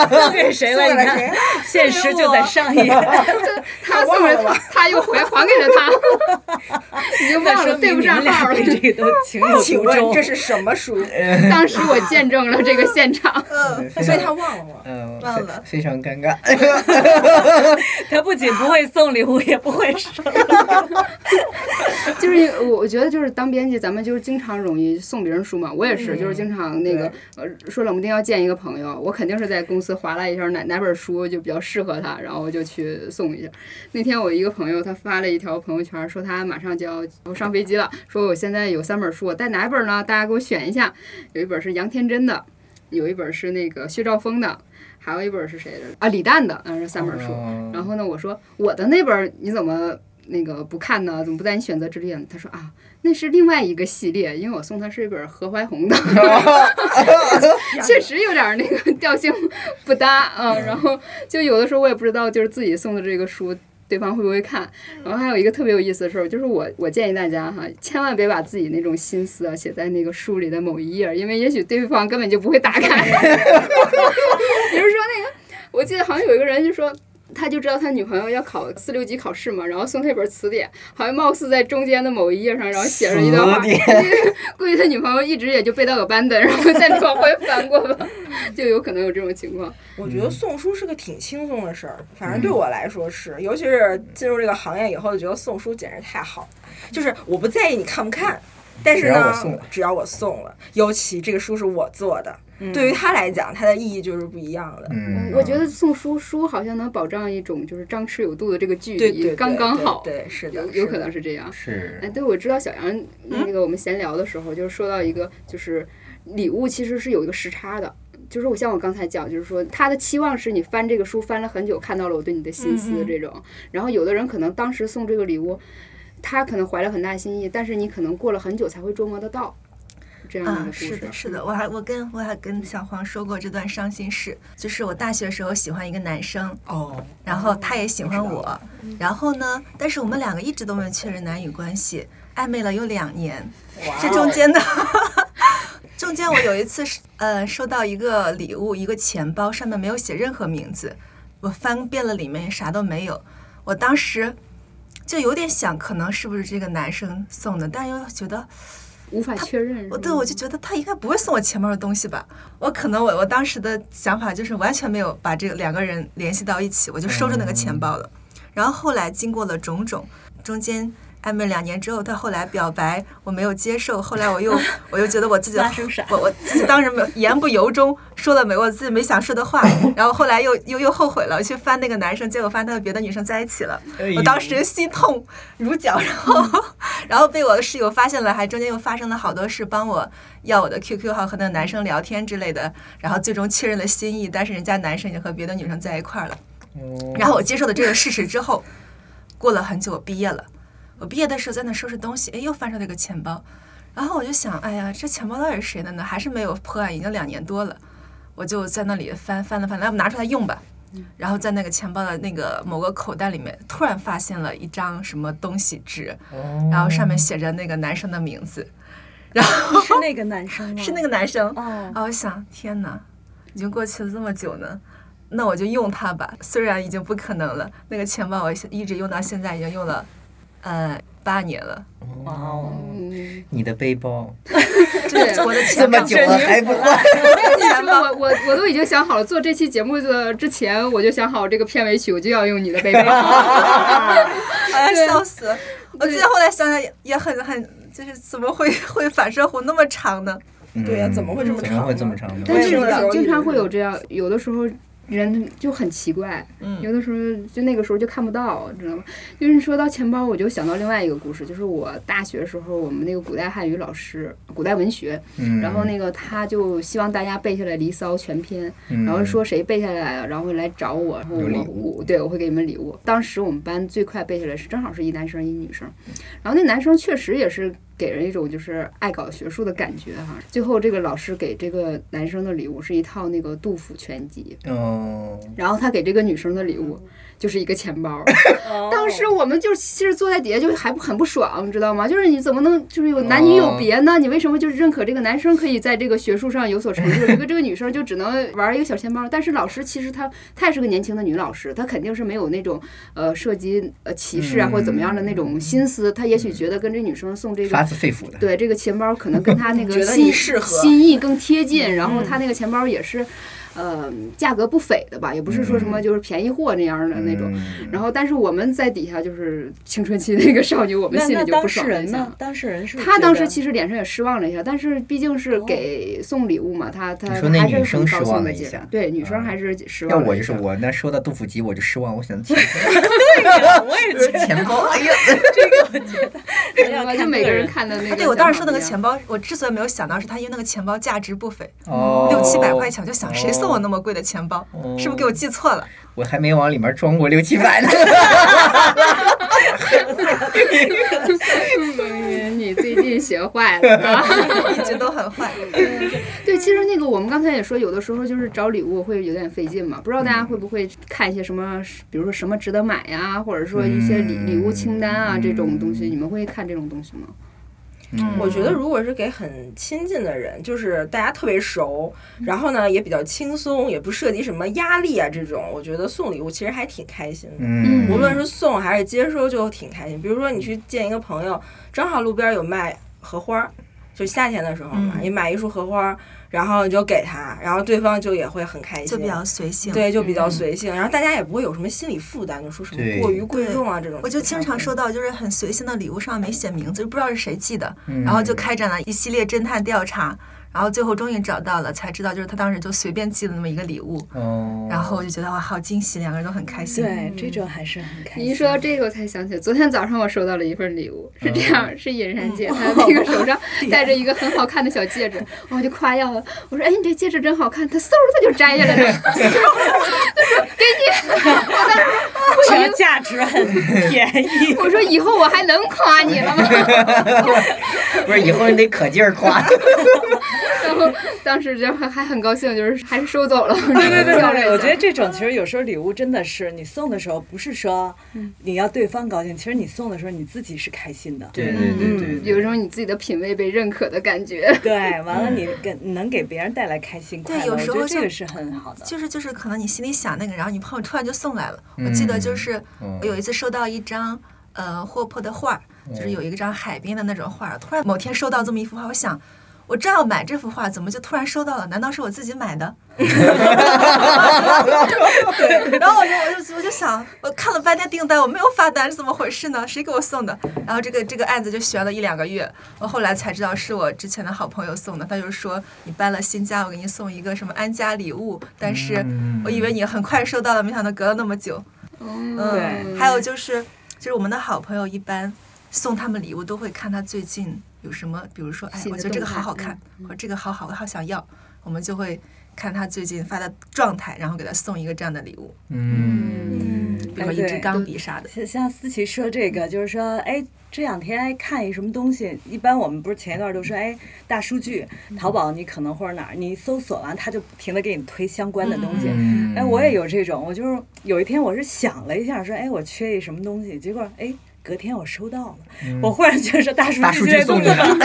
送给谁了？你看，现实就在上一页。[laughs] 他送给他，他又回还给了他，[laughs] 已经忘了对不上号了。这个都情有独钟。这是什么书？当时我见证了这个现场，所以他忘了，嗯，忘了，非常尴尬。他不仅不会送礼物，也不。会说，[laughs] 就是我我觉得就是当编辑，咱们就是经常容易送别人书嘛。我也是，就是经常那个呃说冷不丁要见一个朋友，我肯定是在公司划拉一下哪哪本书就比较适合他，然后我就去送一下。那天我一个朋友他发了一条朋友圈，说他马上就要上飞机了，说我现在有三本书，我带哪本呢？大家给我选一下。有一本是杨天真的，有一本是那个薛兆丰的。还有一本是谁的啊？李诞的，嗯，是三本书。然后呢，我说我的那本你怎么那个不看呢？怎么不在你选择之列呢？他说啊，那是另外一个系列，因为我送他是一本何怀宏的，[laughs] 确实有点那个调性不搭啊。然后就有的时候我也不知道，就是自己送的这个书。对方会不会看？然后还有一个特别有意思的事儿，就是我我建议大家哈，千万别把自己那种心思啊写在那个书里的某一页，因为也许对方根本就不会打开。[laughs] 比如说那个，我记得好像有一个人就说。他就知道他女朋友要考四六级考试嘛，然后送他一本词典，好像貌似在中间的某一页上，然后写上一段话。[laughs] 估计他女朋友一直也就背到个班的，然后再往回翻过吧，[laughs] 就有可能有这种情况。我觉得送书是个挺轻松的事儿，反正对我来说是，尤其是进入这个行业以后，就觉得送书简直太好，就是我不在意你看不看。但是呢，只要我送了，尤其这个书是我做的，对于他来讲，它的意义就是不一样的。嗯，我觉得送书书好像能保障一种就是张弛有度的这个距离，刚刚好。对，是的，有可能是这样。是。哎，对，我知道小杨那个我们闲聊的时候，就是说到一个，就是礼物其实是有一个时差的，就是我像我刚才讲，就是说他的期望是你翻这个书翻了很久，看到了我对你的心思这种。然后有的人可能当时送这个礼物。他可能怀了很大心意，但是你可能过了很久才会琢磨得到，这样的故事。是的，是的，我还我跟我还跟小黄说过这段伤心事，就是我大学时候喜欢一个男生，哦，然后他也喜欢我，然后呢，但是我们两个一直都没有确认男女关系，暧昧了有两年，这中间的，[laughs] 中间我有一次是呃收到一个礼物，一个钱包，上面没有写任何名字，我翻遍了里面啥都没有，我当时。就有点想，可能是不是这个男生送的，但又觉得无法确认。我对我就觉得他应该不会送我钱包的东西吧。我可能我我当时的想法就是完全没有把这个两个人联系到一起，我就收着那个钱包了。然后后来经过了种种，中间暧昧两年之后，他后来表白，我没有接受，后来我又 [laughs] 我又觉得我自己我我自己当时没有言不由衷，说了没我自己没想说的话，[laughs] 然后后来又又又后悔了，去翻那个男生，结果发现他和别的女生在一起了，我当时心痛如绞，然后 [laughs] 然后被我的室友发现了，还中间又发生了好多事，帮我要我的 QQ 号和那个男生聊天之类的，然后最终确认了心意，但是人家男生已经和别的女生在一块儿了。哦然后我接受了这个事实之后，过了很久，我毕业了。我毕业的时候在那收拾东西，哎，又翻出这个钱包，然后我就想，哎呀，这钱包到底是谁的呢？还是没有破案，已经两年多了。我就在那里翻翻了翻，来，我们拿出来用吧。然后在那个钱包的那个某个口袋里面，突然发现了一张什么东西纸，哦然后上面写着那个男生的名字，然后 [laughs] 是那个男生吗？[laughs] 是那个男生。哦然，后我想，天哪，已经过去了这么久呢，那我就用它吧。虽然已经不可能了，那个钱包我一直用到现在，已经用了，呃，八年了。哇哦，嗯，你的背包 [laughs] 对。我的这钱包么久了还不换，钱包，我我我都已经想好了，做这期节目的之前我就想好这个片尾曲，我就要用你的背包。[laughs] 哎笑死了！我记得后来想想也也很很，就是怎么会 [laughs] 会反射弧那么长呢？对呀怎么会这么怎么会这么长呢？但是经常会有这样，有的时候人就很奇怪，嗯。有的时候就那个时候就看不到，知道吗？就是说到钱包，我就想到另外一个故事，就是我大学时候我们那个古代汉语老师，古代文学，嗯，然后那个他就希望大家背下来《离骚》全篇，嗯，然后说谁背下来了，然后来找我，然后我礼物。我对我会给你们礼物。当时我们班最快背下来是正好是一男生一女生，然后那男生确实也是给人一种就是爱搞学术的感觉哈。最后这个老师给这个男生的礼物是一套那个杜甫全集，哦，然后他给这个女生的礼物就是一个钱包。[laughs] 哦当时我们就其实坐在底下就还不很不爽，你知道吗？就是你怎么能就是有男女有别呢？你为什么就是认可这个男生可以在这个学术上有所成就，这个这个女生就只能玩一个小钱包？但是老师其实她她也是个年轻的女老师，她肯定是没有那种呃涉及呃歧视啊或者怎么样的那种心思，她也许觉得跟这女生送这发个。自肺腑的，对这个钱包可能跟她那 [laughs] 个心心意更贴近，然后她那个钱包也是，呃，价格不菲的吧，也不是说什么就是便宜货那样的那种。嗯然后，但是我们在底下就是青春期那个少女，我们心里就不爽了一下人呢？。当事人是他当时其实脸上也失望了一下，但是毕竟是给送礼物嘛，他他你说那还是女生失很高兴望了一下的接受。对，女生啊还是失望了一下。我就是我，那收到杜甫集我就失望，我想钱我也觉得钱包，哎呀，[laughs] 对吧？就每个人看的那个。对我当时说那个钱。包，我之所以没有想到，是他因为那个钱包价值不菲，哦，六七百块钱，我就想谁送我那么贵的钱包？哦是不是给我记错了？我还没往里面装过六七百呢。[laughs] 嗯你最近学坏了啊！[laughs] 一直都很坏。[laughs] 对，其实那个我们刚才也说，有的时候就是找礼物会有点费劲嘛。不知道大家会不会看一些什么，比如说什么值得买呀，或者说一些礼礼物清单啊这种东西，你们会看这种东西吗？嗯我觉得如果是给很亲近的人，就是大家特别熟，然后呢也比较轻松，也不涉及什么压力啊这种，我觉得送礼物其实还挺开心的。嗯，无论是送还是接收，就挺开心。比如说你去见一个朋友，正好路边有卖荷花儿，就夏天的时候嘛，嗯你买一束荷花儿，然后你就给他，然后对方就也会很开心，就比较随性。对，就比较随性，然后大家也不会有什么心理负担，就说什么过于贵重啊这种。我就经常收到就是很随性的礼物，上面没写名字，就不知道是谁寄的，嗯然后就开展了一系列侦探调查，然后最后终于找到了，才知道就是他当时就随便寄了那么一个礼物，哦，然后我就觉得哇，好惊喜，两个人都很开心。对这种还是很开心。你一说到这个，我才想起来，昨天早上我收到了一份礼物，是这样，是尹然姐，[laughs] 她那个手上 [laughs] 戴着一个很好看的小戒指，我就夸耀了，我说：“哎，你这戒指真好看。”她嗖她就摘下来了，[laughs] 她说：“给你。”只要价值很便宜，我说以后我还能夸你了吗？不是以后你得可劲儿夸，然后当时就还还很高兴，就是还是收走了。对对对对，我觉得这种其实有时候礼物真的是你送的时候，不是说你要对方高兴，其实你送的时候你自己是开心的。对对对对，有一种你自己的品味被认可的感觉。对，完了你给能给别人带来开心快乐，对有时候这个是很好的。就是就是可能你心里想那个，然后你朋友突然就送来了。我记得就是嗯我有一次收到一张呃霍珀的画儿，就是有一张海边的那种画儿。突然某天收到这么一幅画，我想我正要买这幅画，怎么就突然收到了？难道是我自己买的？[laughs] 然后我就我就我就想，我看了半天订单，我没有发单，是怎么回事呢？谁给我送的？然后这个这个案子就悬了一两个月，我后来才知道是我之前的好朋友送的。他就说你搬了新家，我给你送一个什么安家礼物，但是嗯我以为你很快收到了，没想到隔了那么久。嗯，对还有就是，就是我们的好朋友一般送他们礼物都会看他最近有什么，比如说，哎，我觉得这个好好看，嗯或者这个好好，我好想要，我们就会看他最近发的状态，然后给他送一个这样的礼物，嗯，比如一支钢笔啥的。像像思琪说这个，就是说，哎，这两天哎看一什么东西，一般我们不是前一段都说，哎，大数据，淘宝你可能或者哪儿，你搜索完，他就不停的给你推相关的东西。嗯哎，我也有这种，我就是有一天我是想了一下，说，哎，我缺一什么东西，结果哎。隔天我收到了，我忽然觉得大数据据都这么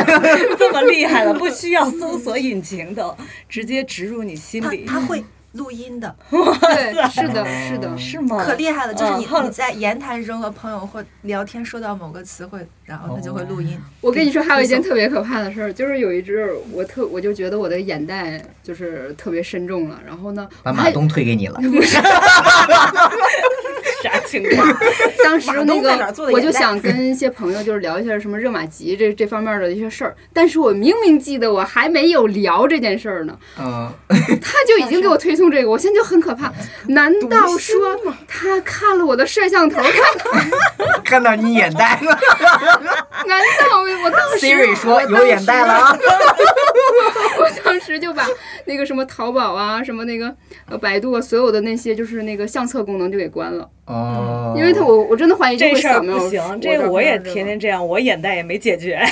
这么厉害了，不需要搜索引擎的，直接植入你心他里。他会 [laughs] 录音的，对，是的，是的，是吗？可厉害了，就是你嗯你在言谈中和朋友或聊天说到某个词汇，然后它就会录音。我跟你说，还有一件特别可怕的事儿，就是有一只我特我就觉得我的眼袋就是特别深重了，然后呢，把马东推给你了，啥 [laughs] 情况？[laughs] 当时那个我就想跟一些朋友就是聊一下什么热玛吉这这方面的一些事儿，但是我明明记得我还没有聊这件事儿呢，嗯，他就已经给我推送这个，我现在就很可怕。难道说他看了我的摄像头，看到？[laughs] 看到你眼袋了 [laughs] 难道我当时，Siri 说有眼袋了啊，我当时就把那个什么淘宝啊，什么那个呃百度啊，所有的那些就是那个相册功能就给关了，哦，因为他我我真的怀疑这事儿不行，这的我也天天这样，我眼袋也没解决。[laughs]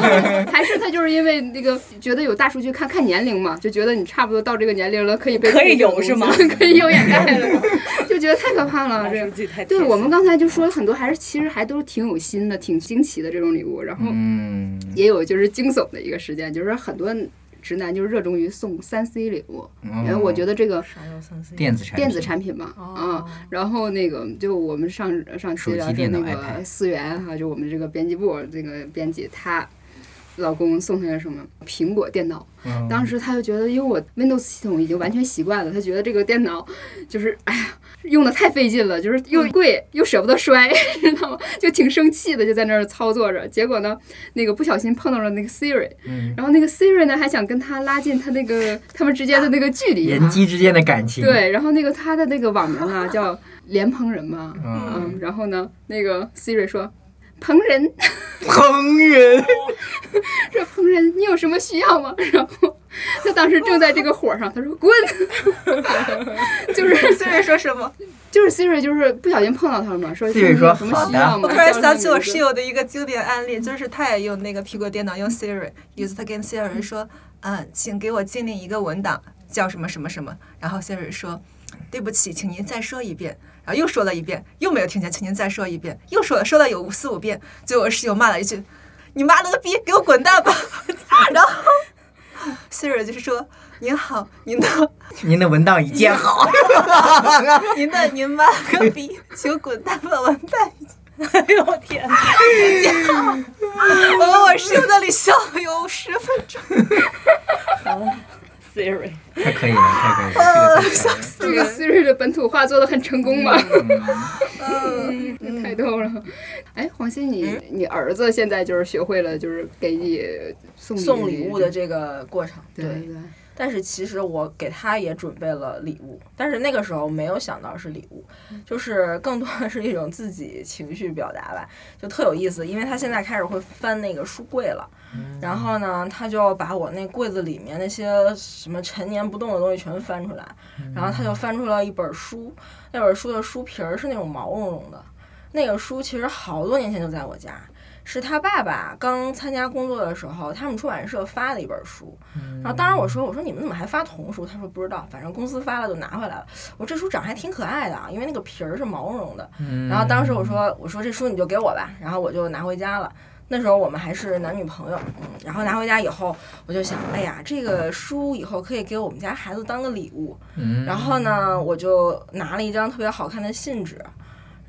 [laughs] 还是他就是因为那个觉得有大数据看看年龄嘛，就觉得你差不多到这个年龄了，可以被可以有是吗？可以有眼袋了，[laughs] 就觉得太可怕了。这对我们刚才就说很多还是其实还都挺有心的，挺惊奇的这种礼物，然后嗯，也有就是惊悚的一个事件，就是很多直男就是热衷于送三 C 礼物，因为我觉得这个？电子产品。电子产品嘛，哦。啊，然后那个就我们上上期聊说手机电脑那个思源哈，就我们这个编辑部这个编辑，她老公送她什么苹果电脑，嗯当时她就觉得，因为我 Windows 系统已经完全习惯了，她觉得这个电脑就是哎呀。用的太费劲了，就是又贵又舍不得摔，[laughs] 知道吗？就挺生气的，就在那儿操作着。结果呢，那个不小心碰到了那个 Siri，嗯然后那个 Siri 呢还想跟他拉近他那个他们之间的那个距离啊，人机之间的感情，，对，然后那个他的那个网名啊 [laughs] 叫莲蓬人嘛，嗯，嗯，然后呢，那个 Siri 说。蓬人烹人，[laughs] 说：“蓬人，你有什么需要吗？” [laughs] 然后他当时正在这个火上，他说：“滚！” [laughs] 就是虽然说什么，就是 Siri 就是不小心碰到他了嘛，说 Siri 说什么需要吗？我突然想起我室友的一个经典案例，就是他也用那个苹果电脑用 Siri，use 他跟 Siri 说，嗯，请给我建立一个文档，叫什么什么什么，然后 Siri 说，对不起，请您再说一遍。又说了一遍，又没有听见，请您再说一遍，又说了，说了有四五遍，最后我室友骂了一句：“你妈了个逼，给我滚蛋吧！” [laughs] 然后 Siri 就是说：“您好，您的 [laughs] 您的文档已建好，[laughs] 您的您妈了个逼，请滚蛋吧，完蛋！”哎呦我天哪！我和我室友那里笑了有十分钟。可以了，太可以了，[laughs] 这个太可以了。[laughs] 这个 Siri 的本土化做的很成功嘛，嗯，嗯太逗了。哎，黄 [laughs] 鑫，你你儿子现在就是学会了，就是给你送送礼物的这个过程，对对对，但是其实我给他也准备了礼物，但是那个时候没有想到是礼物，就是更多的是一种自己情绪表达吧，就特有意思。因为他现在开始会翻那个书柜了，然后呢，他就把我那柜子里面那些什么陈年不动的东西全翻出来，然后他就翻出了一本书，那本书的书皮儿是那种毛茸茸的，那个书其实好多年前就在我家。是他爸爸刚参加工作的时候，他们出版社发的一本书，然后当时我说我说你们怎么还发童书？他说不知道，反正公司发了就拿回来了。我说这书长得还挺可爱的啊，因为那个皮儿是毛茸茸的。然后当时我说我说这书你就给我吧，然后我就拿回家了。那时候我们还是男女朋友，嗯，然后拿回家以后，我就想，哎呀，这个书以后可以给我们家孩子当个礼物。嗯然后呢，我就拿了一张特别好看的信纸，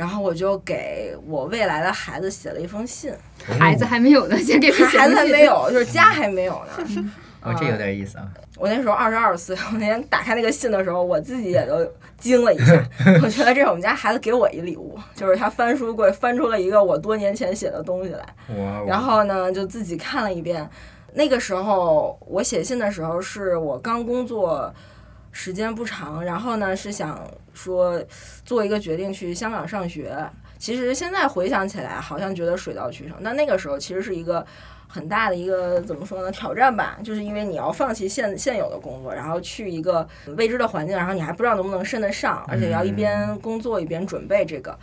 然后我就给我未来的孩子写了一封信，孩子还没有呢，先给孩子还没有，就是家还没有呢。[laughs] 哦，这有点意思啊。我那时候二十二岁，我那天打开那个信的时候，我自己也都惊了一下。[laughs] 我觉得这是我们家孩子给我一礼物，就是他翻书柜翻出了一个我多年前写的东西来，哇哦，然后呢就自己看了一遍。那个时候我写信的时候是我刚工作时间不长，然后呢是想说做一个决定去香港上学。其实现在回想起来，好像觉得水到渠成，但那个时候其实是一个很大的一个怎么说呢挑战吧，就是因为你要放弃现现有的工作，然后去一个未知的环境，然后你还不知道能不能升得上，而且要一边工作一边准备这个。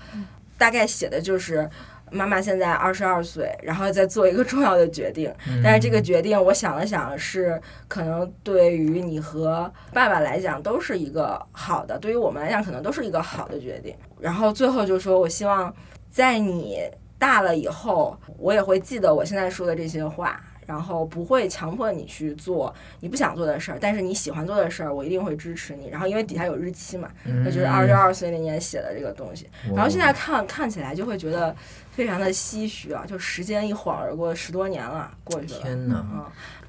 大概写的就是妈妈现在二十二岁，然后再做一个重要的决定，但是这个决定我想了想，是可能对于你和爸爸来讲都是一个好的，对于我们来讲可能都是一个好的决定。然后最后就说，我希望在你大了以后，我也会记得我现在说的这些话。然后不会强迫你去做你不想做的事儿，但是你喜欢做的事儿，我一定会支持你。然后因为底下有日期嘛，那就是二十二岁那年写的这个东西。然后现在看看起来就会觉得非常的唏嘘啊，就时间一晃而过，十多年了过去了。天哪，嗯，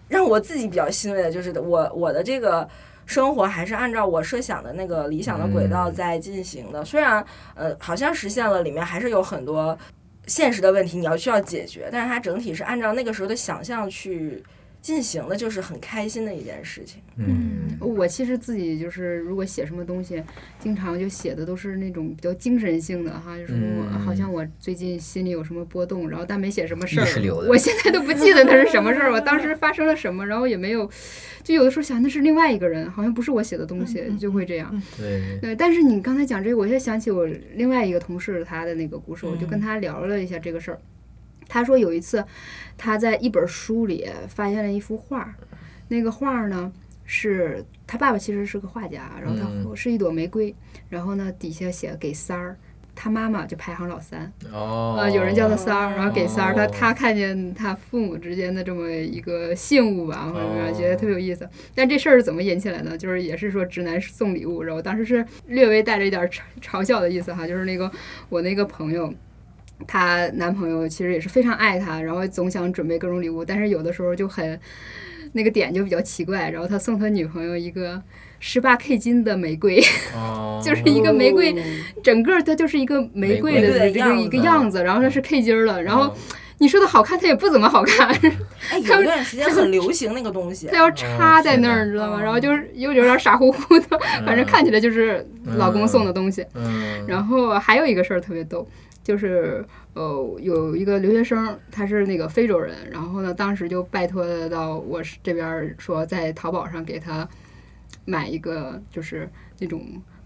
让我自己比较欣慰的就是我我的这个生活还是按照我设想的那个理想的轨道在进行的，虽然呃好像实现了，里面还是有很多现实的问题你要需要解决，但是它整体是按照那个时候的想象去进行的，就是很开心的一件事情。嗯，我其实自己就是，如果写什么东西，经常就写的都是那种比较精神性的哈，就是我、嗯好像我最近心里有什么波动，然后但没写什么事儿我现在都不记得那是什么事儿，我当时发生了什么，然后也没有，就有的时候想那是另外一个人，好像不是我写的东西，就会这样。对，对，但是你刚才讲这个，我就想起我另外一个同事他的那个故事，我就跟嗯他聊了一下这个事儿。他说有一次他在一本书里发现了一幅画儿，那个画儿呢是他爸爸其实是个画家，然后他嗯是一朵玫瑰，然后呢底下写给三儿。他妈妈就排行老三，哦，呃，有人叫他三儿，然后给三儿，他哦他看见他父母之间的这么一个信物吧，或者怎么，觉得特别有意思。但这事儿是怎么引起来呢？就是也是说直男送礼物，然后当时是略微带着一点嘲嘲笑的意思哈，就是那个我那个朋友。她男朋友其实也是非常爱她，然后总想准备各种礼物，但是有的时候就很那个点就比较奇怪。然后他送他女朋友一个十八 K 金的玫瑰，哦，[laughs] 就是一个玫瑰整个它就是一个玫瑰的这个一个样子，然后它是 K 金儿的，然后哦你说的好看，它也不怎么好看，哎，[laughs] 有一段时间很流行那个东西它。要插在那儿，哦你知道吗？然后就是又有点傻乎乎的，反正看起来就是老公送的东西。嗯，然后还有一个事儿特别逗，就是呃有一个留学生，他是那个非洲人，然后呢当时就拜托到我这边说在淘宝上给他买一个就是那种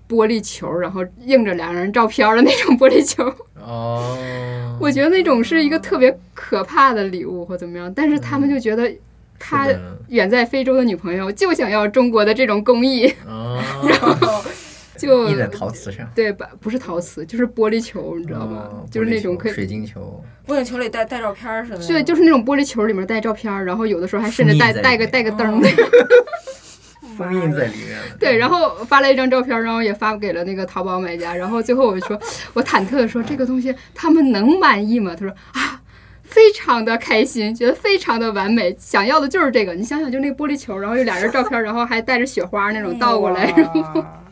玻璃球，然后印着两个人照片的那种玻璃球。哦，[laughs] 我觉得那种是一个特别可怕的礼物或怎么样，但是他们就觉得他远在非洲的女朋友就想要中国的这种工艺，哦，[laughs] 就印在陶瓷上，对吧？不是陶瓷，就是玻璃球，你知道吗？哦就是那种可以。水晶球，玻璃球里带带照片儿似的。对，就是那种玻璃球里面带照片，然后有的时候还甚至带带个带个灯哦的，[laughs] 封印在里面了。对，然后发了一张照片，然后也发给了那个淘宝买家，然后最后我就说，我忐忑的说这个东西他们能满意吗？他说啊，非常的开心，觉得非常的完美，想要的就是这个。你想想，就那个玻璃球，然后有俩人照片，然后还带着雪花那种倒过来，然后哇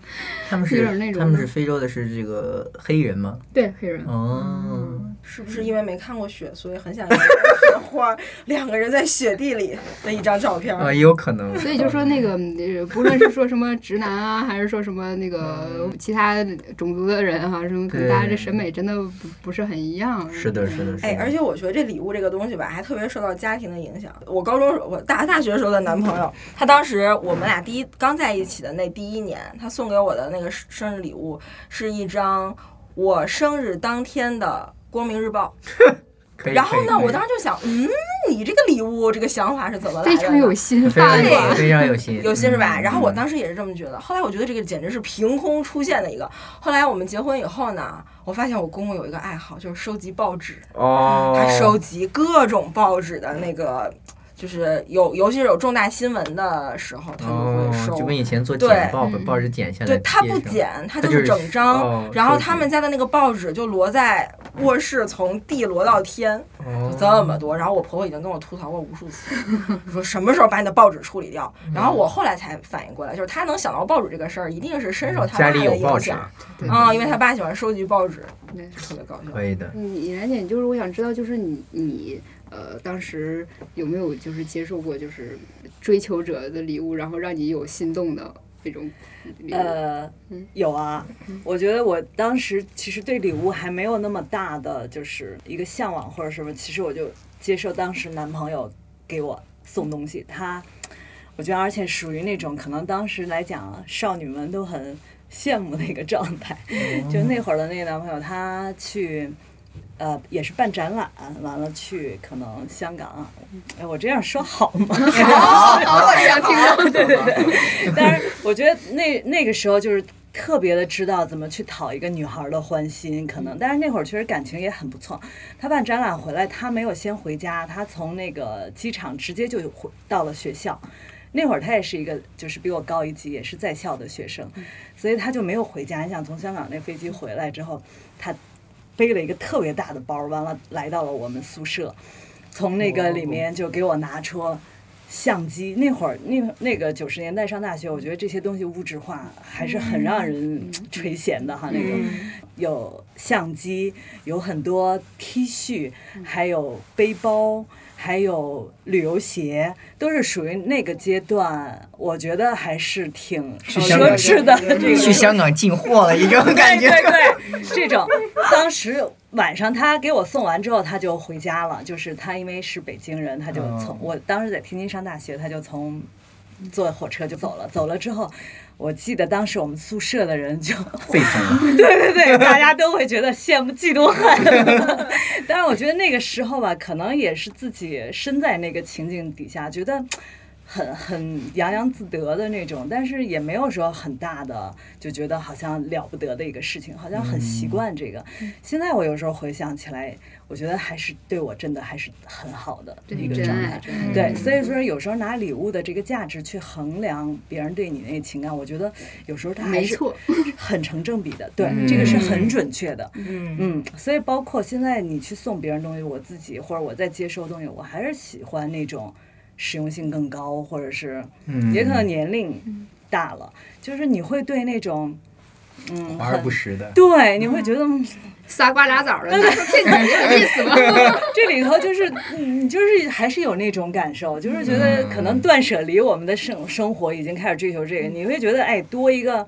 他们是他们是非洲的，是这个黑人吗？对黑人。哦，是不是因为没看过雪，所以很想要 [laughs] 雪花？两个人在雪地里的一张照片儿。啊，也有可能。所以就说那个，呃不论是说什么直男啊，还是说什么那个其他种族的人哈、什么，可能大家这审美真的不不是很一样。是的，是的，是的。哎，而且我觉得这礼物这个东西吧，还特别受到家庭的影响。我高中时候，我大大学时候的男朋友，他当时我们俩第一刚在一起的那第一年，他送给我的那个生日礼物是一张我生日当天的《光明日报 [laughs] 可》。以然后呢，我当时就想，嗯，你这个礼物这个想法是怎么来的？非常有心，非常。有非常有心，有心是吧？嗯然后我当时也是这么觉得，后来我觉得这个简直是凭空出现的一个。后来我们结婚以后呢，我发现我公公有一个爱好，就是收集报纸，哦，他收集各种报纸的那个。就是有尤其是有重大新闻的时候，他就哦会，收。就跟以前做对剪报，报纸剪下来对他不剪，他他就是就是整张，哦然后他们家的那个报纸就摞在卧室，从地摞到天，哦就这么多。然后我婆婆已经跟我吐槽过无数次，[laughs] 说什么时候把你的报纸处理掉。然后我后来才反应过来，就是他能想到报纸这个事儿，一定是深受他家爸的里有报纸影响，对啊，因为他爸喜欢收集报纸，对就特别搞笑。可以的。你然姐，就是我想知道，就是你你呃，当时有没有就是接受过就是追求者的礼物，然后让你有心动的那种礼物？呃嗯，有啊，我觉得我当时其实对礼物还没有那么大的就是一个向往或者什么，其实我就接受当时男朋友给我送东西，他我觉得而且属于那种可能当时来讲少女们都很羡慕的一个状态，[laughs] 就那会儿的那个男朋友他去。呃，也是办展览，完了去可能香港，哎，我这样说好吗？我想听到。对对对，但是 [laughs] 我觉得那那个时候就是特别的知道怎么去讨一个女孩的欢心，可能，但是那会儿确实感情也很不错。他办展览回来，他没有先回家，他从那个机场直接就回到了学校。那会儿他也是一个，就是比我高一级，也是在校的学生，所以他就没有回家。你想从香港那飞机回来之后，他背了一个特别大的包，完了来到了我们宿舍，从那个里面就给我拿出相机。那会儿那那个九十年代上大学，我觉得这些东西物质化还是很让人垂涎的哈，那种有相机，有很多 T 恤，还有背包。还有旅游鞋，都是属于那个阶段，我觉得还是挺奢侈的。这个去香港进货了，一种感觉。对对对，这种当时晚上他给我送完之后，他就回家了。就是他因为是北京人，他就从、哦我当时在天津上大学，他就从坐火车就走了。走了之后，我记得当时我们宿舍的人就沸腾了。[laughs] 对对对，大家都会觉得羡慕嫉妒恨。[laughs] 但是我觉得那个时候吧，可能也是自己身在那个情景底下，觉得。很 [laughs] 很洋洋自得的那种，但是也没有说很大的，就觉得好像了不得的一个事情，好像很习惯这个。现在我有时候回想起来，我觉得还是对我真的还是很好的一个状态。对，所以说有时候拿礼物的这个价值去衡量别人对你那个情感，我觉得有时候它还是，很成正比的。对，嗯这个是很准确的。嗯嗯，所以包括现在你去送别人东西，我自己或者我在接收东西，我还是喜欢那种实用性更高，或者是嗯，也可能年龄大了，就是你会对那种嗯华而不实的。对，你会觉得。嗯仨瓜俩枣的，拿出骗你有意思吗？[laughs] 这里头就是，嗯，就是还是有那种感受，就是觉得可能断舍离，我们的生生活已经开始追求这个，你会觉得，哎，多一个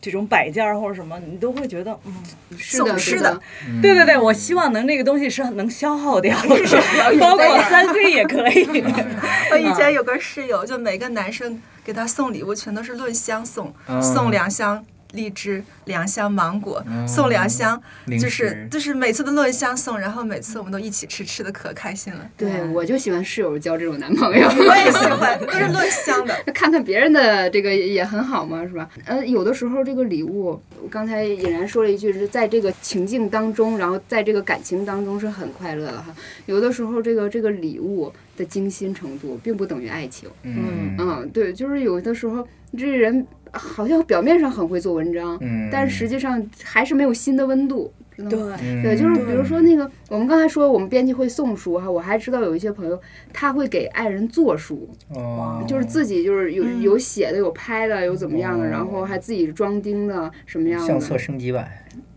这种摆件儿或者什么，你都会觉得，嗯，是的，是的。的，对对对，我希望能那个东西是能消耗掉的，[laughs] 包括三 C 也可以。[laughs] 我以前有个室友，就每个男生给他送礼物全都是论箱送，嗯。送两箱荔枝，两箱芒果，嗯送两箱，就是就是每次都论箱送，然后每次我们都一起吃，吃的可开心了。对我就喜欢室友交这种男朋友。我也喜欢，都是论箱的。[laughs] 看看别人的这个也很好嘛，是吧？呃，有的时候这个礼物，刚才尹然说了一句，是在这个情境当中，然后在这个感情当中是很快乐的哈。有的时候这个这个礼物的精心程度，并不等于爱情。嗯嗯，对，就是有的时候这人好像表面上很会做文章，嗯，但是实际上还是没有新的温度，知道吗？对，就是比如说那个，我们刚才说我们编辑会送书哈，我还知道有一些朋友他会给爱人做书，哦，就是自己就是有嗯。有写的，有拍的，有怎么样的，哦。然后还自己装订的什么样相册，升级版，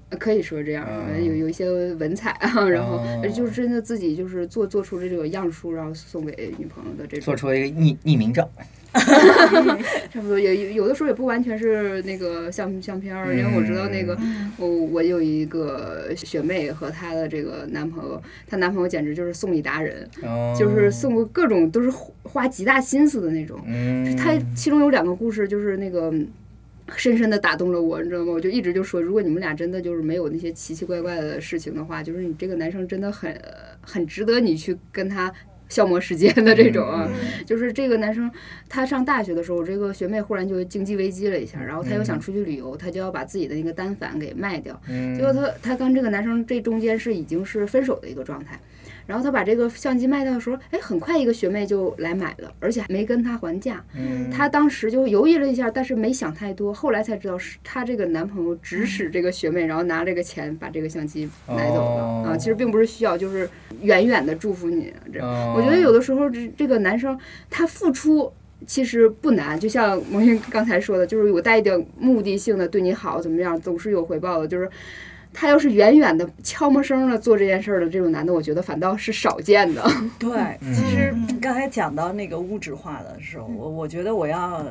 呃可以说这样，有有一些文采啊，[laughs] 然后就是真的自己就是做做出这种样书，然后送给女朋友的这种，做出了一个匿匿名照。[laughs] 差不多也有有的时候也不完全是那个相相片儿，因为我知道那个我我有一个学妹和她的这个男朋友，她男朋友简直就是送礼达人，哦，就是送过各种都是花极大心思的那种。嗯，他其中有两个故事，就是那个深深的打动了我，你知道吗？我就一直就说，如果你们俩真的就是没有那些奇奇怪怪的事情的话，就是你这个男生真的很很值得你去跟他。消磨时间的这种啊，就是这个男生，他上大学的时候，这个学妹忽然就经济危机了一下，然后他又想出去旅游，他就要把自己的那个单反给卖掉，嗯，结果他他跟这个男生这中间是已经是分手的一个状态，然后他把这个相机卖掉的时候，哎，很快一个学妹就来买了，而且还没跟他还价。嗯她当时就犹豫了一下，但是没想太多，后来才知道是她这个男朋友指使这个学妹，然后拿这个钱把这个相机买走了、哦啊。其实并不是需要，就是远远的祝福你。这哦我觉得有的时候这这个男生他付出。其实不难，就像萌新刚才说的，就是有带一点目的性的对你好，怎么样，总是有回报的。就是他要是远远的悄没声的做这件事儿的这种男的，我觉得反倒是少见的。[laughs] 对，嗯其实刚才讲到那个物质化的时候，我我觉得我要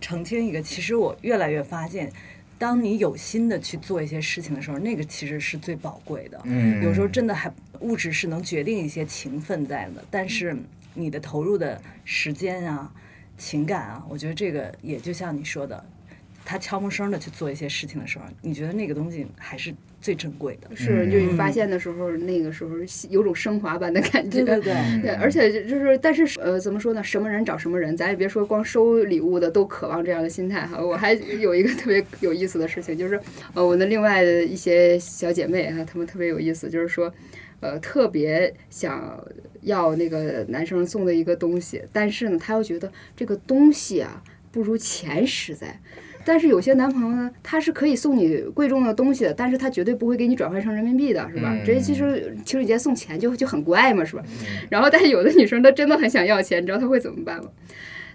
澄清一个，其实我越来越发现，当你有心的去做一些事情的时候，那个其实是最宝贵的。嗯有时候真的还物质是能决定一些情分在的，但是你的投入的时间啊、情感啊，我觉得这个也就像你说的，他悄没声的去做一些事情的时候，你觉得那个东西还是最珍贵的。是，就你发现的时候，那个时候有种升华般的感觉。对对对，对，而且就是，但是呃，怎么说呢？什么人找什么人，咱也别说光收礼物的都渴望这样的心态哈。我还有一个特别有意思的事情，就是呃，我的另外的一些小姐妹哈，她们特别有意思，就是说，呃，特别想要那个男生送的一个东西，但是呢，她又觉得这个东西啊不如钱实在。但是有些男朋友呢，他是可以送你贵重的东西的，但是他绝对不会给你转换成人民币的，是吧？嗯这其实情人节送钱就就很怪嘛，是吧？然后，但是有的女生她真的很想要钱，你知道她会怎么办吗？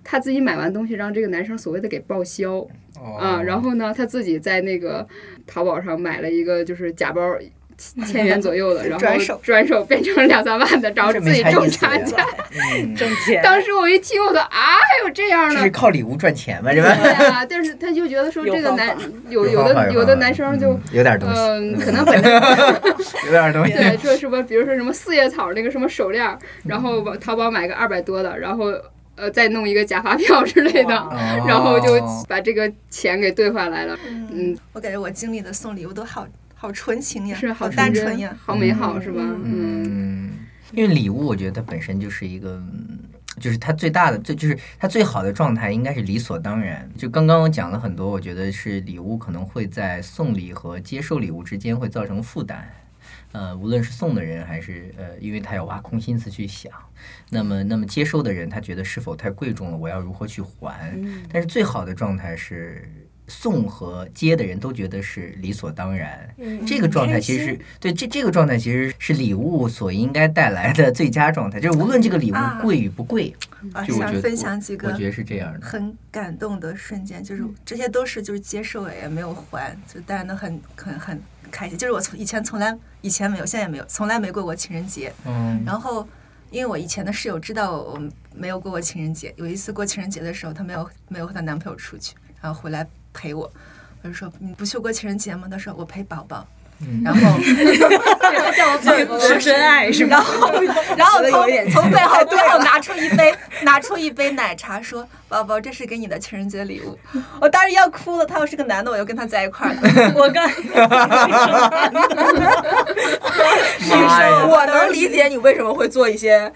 她自己买完东西让这个男生所谓的给报销哦啊，然后呢，她自己在那个淘宝上买了一个就是假包。[laughs] 千元左右的，然后转手转手变成两三万的，然后自己挣差价。[laughs] 嗯挣钱。当时我一听，我说啊，还有这样的这是，靠礼物赚钱吗？是吧？对啊，但是他就觉得说这个男有有的有的男生就嗯有点东西，嗯，可能本身 [laughs] 有点东西。对说什么，比如说什么四叶草那个什么手链，然后往淘宝买个二百多的，然后呃再弄一个假发票之类的，哦然后就把这个钱给兑换来了。嗯，我感觉我经历的送礼物都好好纯情呀，是好单纯呀。好美好是吧？嗯，嗯，因为礼物，我觉得它本身就是一个，嗯就是它最大的，最就是它最好的状态应该是理所当然。就刚刚我讲了很多，我觉得是礼物可能会在送礼和接受礼物之间会造成负担。呃，无论是送的人还是呃，因为他要挖空心思去想，那么那么接收的人他觉得是否太贵重了，我要如何去还？但是最好的状态是。送和接的人都觉得是理所当然，这个状态其实是对这这个状态其实是礼物所应该带来的最佳状态，就是无论这个礼物啊贵与不贵，我就我觉得想分享几个我觉得是这样的。很感动的瞬间，就是这些都是就是接受了也没有还，就带的很很很开心。就是我从以前从来以前没有，现在也没有，从来没过过情人节。嗯，然后因为我以前的室友知道我没有过过情人节，有一次过情人节的时候，她没有没有和她男朋友出去，然后回来陪我。我就说你不去过情人节吗？他说我陪宝宝。嗯然后她 [laughs] 叫我宝宝，是真爱是吧？[laughs] 然后从从背后背后拿出一杯拿出一杯奶茶，说：“宝宝，这是给你的情人节礼物。”我当时要哭了。他要是个男的，我就跟他在一块儿了。[laughs] 我刚妈呀我能理解你为什么会做一些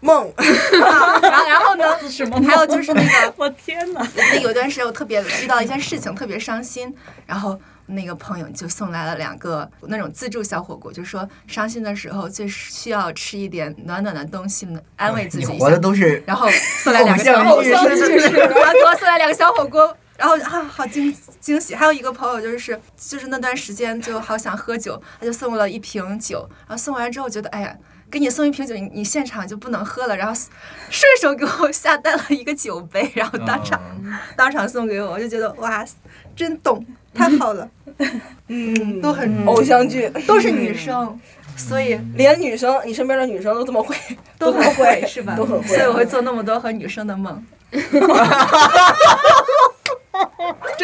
梦，[laughs] 然后然后呢？什么还有就是那个，[laughs] 我天哪！那有一段时间我特别遇到一件事情，特别伤心，然后。那个朋友就送来了两个那种自助小火锅，就说伤心的时候最需要吃一点暖暖的东西，安慰自己一下你活的。都是然后送来两个小偶像剧是是是，然后给我送来两个小火锅，然后啊好惊惊喜。还有一个朋友就是就是那段时间就好想喝酒，他就送了一瓶酒，然后送完之后觉得哎呀。给你送一瓶酒，你你现场就不能喝了，然后顺手给我下单了一个酒杯，然后当场、嗯当场送给我，我就觉得哇，真懂，太好了，嗯，都很偶像剧，都是女生，所以连女生，你身边的女生都这么会，都 [laughs] 很会是吧？都很会。所以我会做那么多和女生的梦。[laughs] 真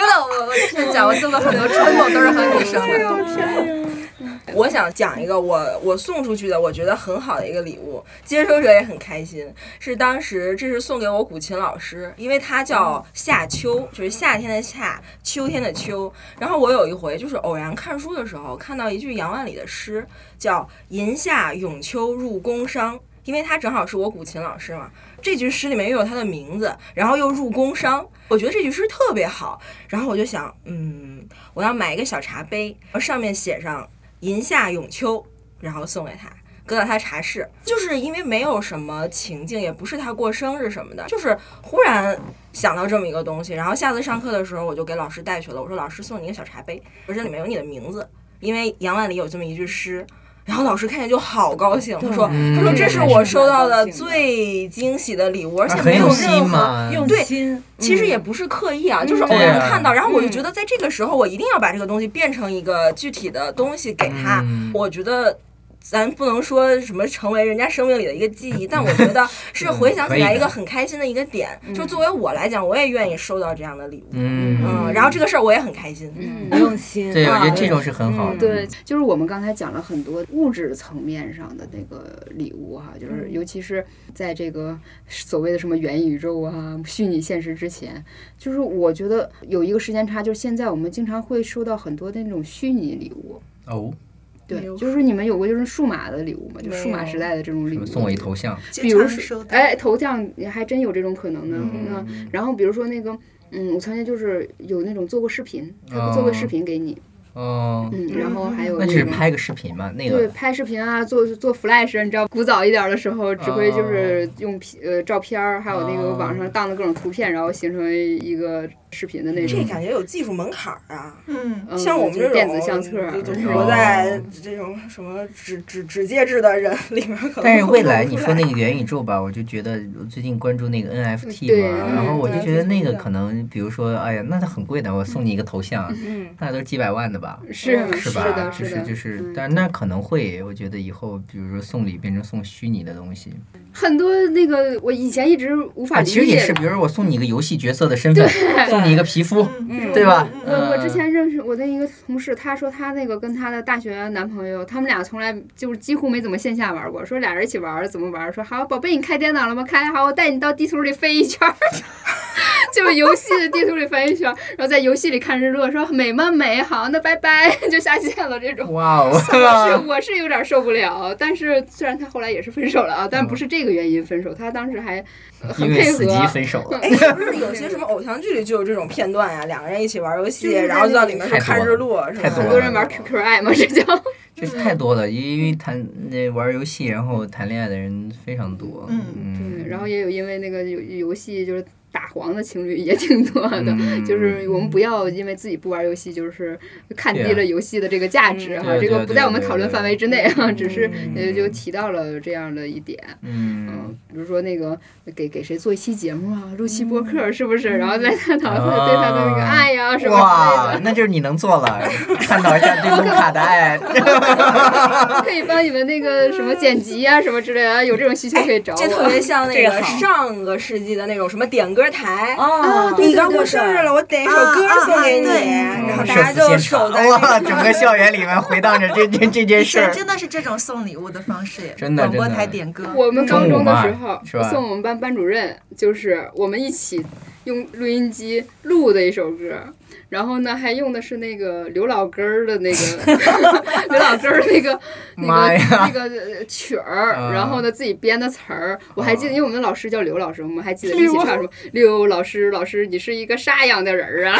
的，我我跟你讲，我做过很多春梦，都是和女生的。我想讲一个我我送出去的，我觉得很好的一个礼物，接收者也很开心。是当时这是送给我古琴老师，因为他叫夏秋，就是夏天的夏，秋天的秋。然后我有一回就是偶然看书的时候，看到一句杨万里的诗，叫“银夏咏秋入宫商”，因为他正好是我古琴老师嘛。这句诗里面又有他的名字，然后又入宫商，我觉得这句诗特别好。然后我就想，嗯，我要买一个小茶杯，然后上面写上“银夏永秋”，然后送给他。搁到他茶室，就是因为没有什么情境，也不是他过生日什么的，就是忽然想到这么一个东西，然后下次上课的时候我就给老师带去了，我说老师送你一个小茶杯，我这里面有你的名字，因为杨万里有这么一句诗。然后老师看见就好高兴，他说：“他说这是我收到的最惊喜的礼物，而且没有任何，用心。其实也不是刻意啊，就是偶然看到。然后我就觉得在这个时候，我一定要把这个东西变成一个具体的东西给他。我觉得。”咱不能说什么成为人家生命里的一个记忆，但我觉得 [laughs] 是回想起来一个很开心的一个点。就作为我来讲，我也愿意收到这样的礼物。嗯，然后这个事儿我也很开心。嗯，用心。对，我觉得这种是很好的。对，就是我们刚才讲了很多物质层面上的那个礼物哈，就是尤其是在这个所谓的什么元宇宙啊、虚拟现实之前，就是我觉得有一个时间差，就是现在我们经常会收到很多的那种虚拟礼物。哦。对，就是你们有过就是数码的礼物吗？就数码时代的这种礼物，送我一头像，比如说，哎，头像还真有这种可能呢。嗯，然后比如说那个，嗯，我曾经就是有那种做过视频，他做个视频给你。哦，嗯，然后还有那就是拍个视频嘛，那个对，拍视频啊，做做 Flash，你知道，古早一点的时候，只会就是用呃照片儿，还有那个网上当的各种图片，然后形成一个视频的那种。这感觉有技术门槛儿啊，嗯，像我们这种电子相册，活在这种什么纸纸纸介质的人里面，可能。但是未来你说那个元宇宙吧，我就觉得我最近关注那个 NFT 嘛，然后我就觉得那个可能，比如说，哎呀，那它很贵的，我送你一个头像，那都是几百万的吧。是是吧？就是就是，但那可能会，我觉得以后，比如说送礼变成送虚拟的东西，很多那个我以前一直无法理解。其实也是，比如说我送你一个游戏角色的身份，送你一个皮肤，对吧？我我之前认识我的一个同事，他说他那个跟他的大学男朋友，他们俩从来就是几乎没怎么线下玩过，说俩人一起玩怎么玩？说好，宝贝，你开电脑了吗？开好，我带你到地图里飞一圈。就是游戏的地图里翻一圈，然后在游戏里看日落，说美吗？美好，那拜拜，就下线了。这种哇哦，是我是有点受不了。但是虽然他后来也是分手了啊，但不是这个原因分手，他当时还很配合。分手了。[laughs] 哎，不是有些什么偶像剧里就有这种片段呀？两个人一起玩游戏，然后就在里面说看日落，是吧？很多人玩 QQ 爱嘛，这叫。这是太多了，因为谈那玩游戏然后谈恋爱的人非常多。嗯，对，然后也有因为那个游游戏就是。打黄的情侣也挺多的，就是我们不要因为自己不玩游戏，就是看低了游戏的这个价值哈，这个不在我们讨论范围之内哈，只是呃就提到了这样的一点，嗯，比如说那个给给谁做一期节目啊，录期播客是不是？然后来探讨对他的那个爱呀什么哇，那就是你能做了，探讨一下对卢卡的爱，[laughs] 可以帮你们那个什么剪辑啊什么之类的，有这种需求可以找我。这特别像那个上个世纪的那种什么点歌。台哦，你刚过生日了，我点一首歌送给你，然后大家就守在哇，整个 [laughs] 校园里面回荡着这这这件事真的是这种送礼物的方式，真的广播台点歌。我们高中的时候送我们班班主任，就是我们一起用录音机录的一首歌。然后呢，还用的是那个刘老根儿的那个 [laughs] [laughs] 刘老根儿那个 [laughs] 那个那个曲儿，然后呢自己编的词儿，我还记得，因为我们的老师叫刘老师，我们还记得一起唱什么刘老师，老师你是一个啥样的人儿啊？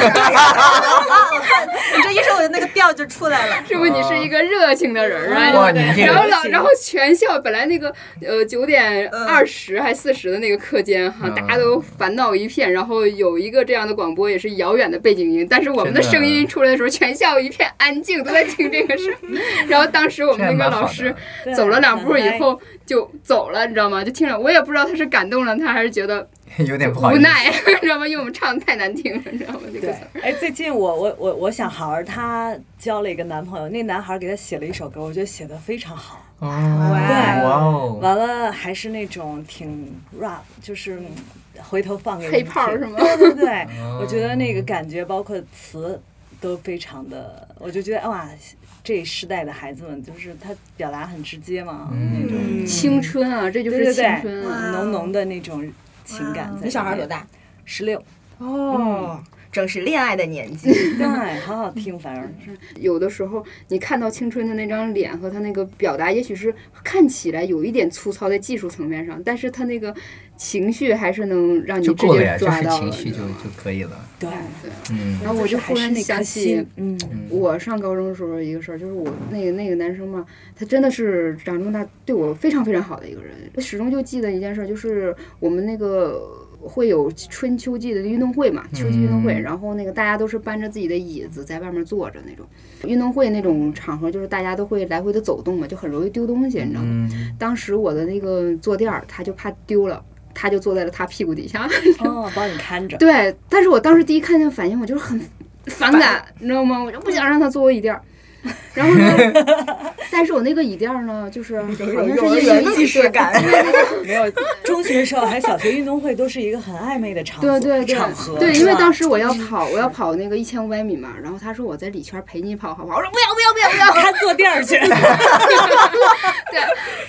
你这一说，我的那个调就出来了，是不是你是一个热情的人儿啊？然后老然后全校本来那个呃九点二十还四十的那个课间哈，大家都烦恼一片，然后有一个这样的广播也是遥远的背景音，但是我们的声音出来的时候，全校一片安静，都在听这个声。[laughs] 然后当时我们那个老师走了两步以后就走了，你知道吗？就听着，我也不知道他是感动了他，还是觉得 [laughs] 有点无奈，[laughs] 你知道吗？因为我们唱的太难听了，你知道吗？这个词。哎，最近我我我我小孩儿她交了一个男朋友，那男孩儿给他写了一首歌，我觉得写的非常好。哦，对，哇哦，完了还是那种挺 rap，就是回头放给黑炮是吗？[laughs] 对对对，我觉得那个感觉包括词都非常的，我就觉得哇，这时代的孩子们就是他表达很直接嘛，那种青春啊，这就是青春啊，浓浓的那种情感。你小孩多大？十六。哦。正是恋爱的年纪。[laughs] 对，好好听，反而有的时候你看到青春的那张脸和他那个表达，也许是看起来有一点粗糙在技术层面上，但是他那个情绪还是能让你直就够了呀，接就是抓到了。情绪就就可以了。对，嗯然后我就忽然想起，嗯，我上高中的时候一个事儿，就是我那个那个男生嘛，他真的是长这么大对我非常非常好的一个人。我始终就记得一件事儿，就是我们那个会有春秋季的运动会嘛，秋季运动会，嗯然后那个大家都是搬着自己的椅子在外面坐着那种。运动会那种场合，就是大家都会来回的走动嘛，就很容易丢东西，你知道吗？嗯，当时我的那个坐垫儿，他就怕丢了。他就坐在了他屁股底下，哦，帮你看着，对，但是我当时第一看见反应，我就是很反感，你知道吗？我就不想让他坐我椅垫儿。然后呢，[laughs] 但是我那个椅垫儿呢，就是 [laughs] 好像是幼儿因为园既视感。[laughs] 没有中学时候还小学运动会都是一个很暧昧的场对对对场合，对，因为当时我要跑，我要跑那个一千五百米嘛，然后他说我在里圈陪你跑好不好？我说不要不要不要不要。他坐垫儿去，对，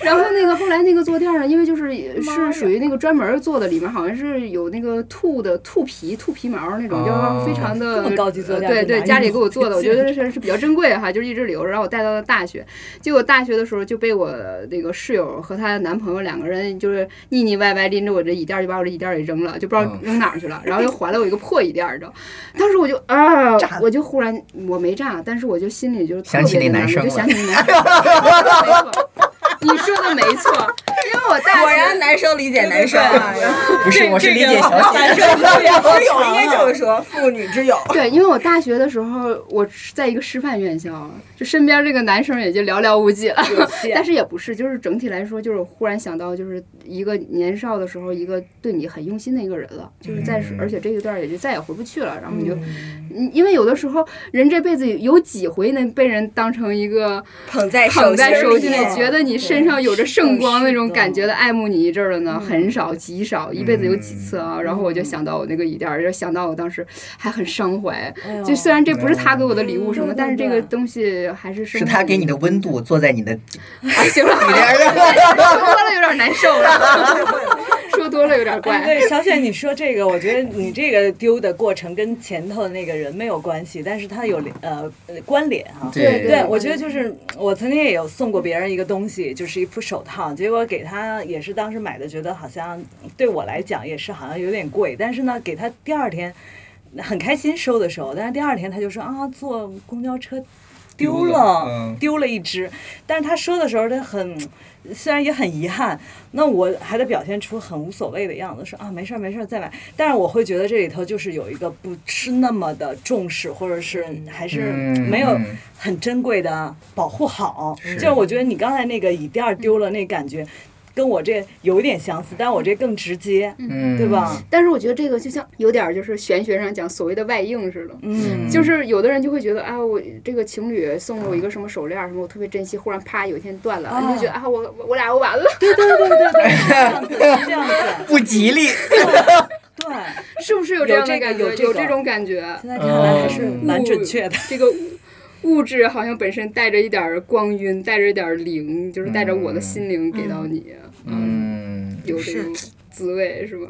然后那个后来那个坐垫儿呢，因为就是是属于那个专门做的，里面好像是有那个兔的兔皮、兔皮毛那种，就非常的高级坐垫对对，家里给我做的，我觉得是是比较珍贵哈，就是一直留着，让我带到了大学。结果大学的时候就被我那个室友和她男朋友两个人就是腻腻歪歪拎着我这椅垫儿就把我这椅垫儿给扔了，就不知道嗯扔哪儿去了，然后又还了我一个破椅垫儿，你知道。当时我就啊炸，我就忽然我没炸，但是我就心里就特想起那男生了就想起那男生。你说的没错，因为我大学果然男生理解男生啊，不是，我是理解小男。生特别之友应该就是说妇女之友。对，因为我大学的时候，我是在一个师范院校，就身边这个男生也就寥寥无几了。但是也不是，就是整体来说，就是忽然想到，就是一个年少的时候，一个对你很用心的一个人了，就是在，嗯而且这一段也就再也回不去了。然后你就，嗯因为有的时候人这辈子有几回能被人当成一个捧在捧在手心里，觉得你身上有着圣光那种感觉的爱慕你一阵儿的呢，嗯。很少极少，一辈子有几次啊？然后我就想到我那个椅垫儿，就想到我当时还很伤怀。哎就虽然这不是他给我的礼物什么，嗯但是这个东西还是是他给你的温度，坐在你的啊，行了，好了，说多了有点难受了，[laughs] 说多了有点哎，怪。对，小雪，你说这个，我觉得你这个丢的过程跟前头的那个人没有关系，但是他有呃呃关联啊、对对，我觉得就是我曾经也有送过别人一个东西，就是一副手套，结果给他也是当时买的，觉得好像对我来讲也是好像有点贵，但是呢，给他第二天很开心收的时候，但是第二天他就说啊，坐公交车丢丢了了，嗯丢了一只，但是他说的时候他很。虽然也很遗憾，那我还得表现出很无所谓的样子，说啊没事儿没事儿再买。但是我会觉得这里头就是有一个不是那么的重视，或者是还是嗯没有嗯很珍贵的保护好。是就是我觉得你刚才那个椅垫儿丢了那感觉，跟我这有一点相似，但我这更直接，嗯，对吧？但是我觉得这个就像有点儿就是玄学上讲所谓的外应似的。嗯，就是有的人就会觉得啊，我这个情侣送了我一个什么手链儿什么，我特别珍惜，忽然啪有一天断了，啊你就觉得啊，我我我俩又完了，对对对对对，是这样子，是这样子，不吉利。对。[laughs] 是不是有这样的有这个感觉？有这个有这种感觉。现在看来还是嗯蛮准确的。这个物物质好像本身带着一点儿光晕，带着一点儿灵，就是带着我的心灵给到你，嗯，有这种滋味是吧？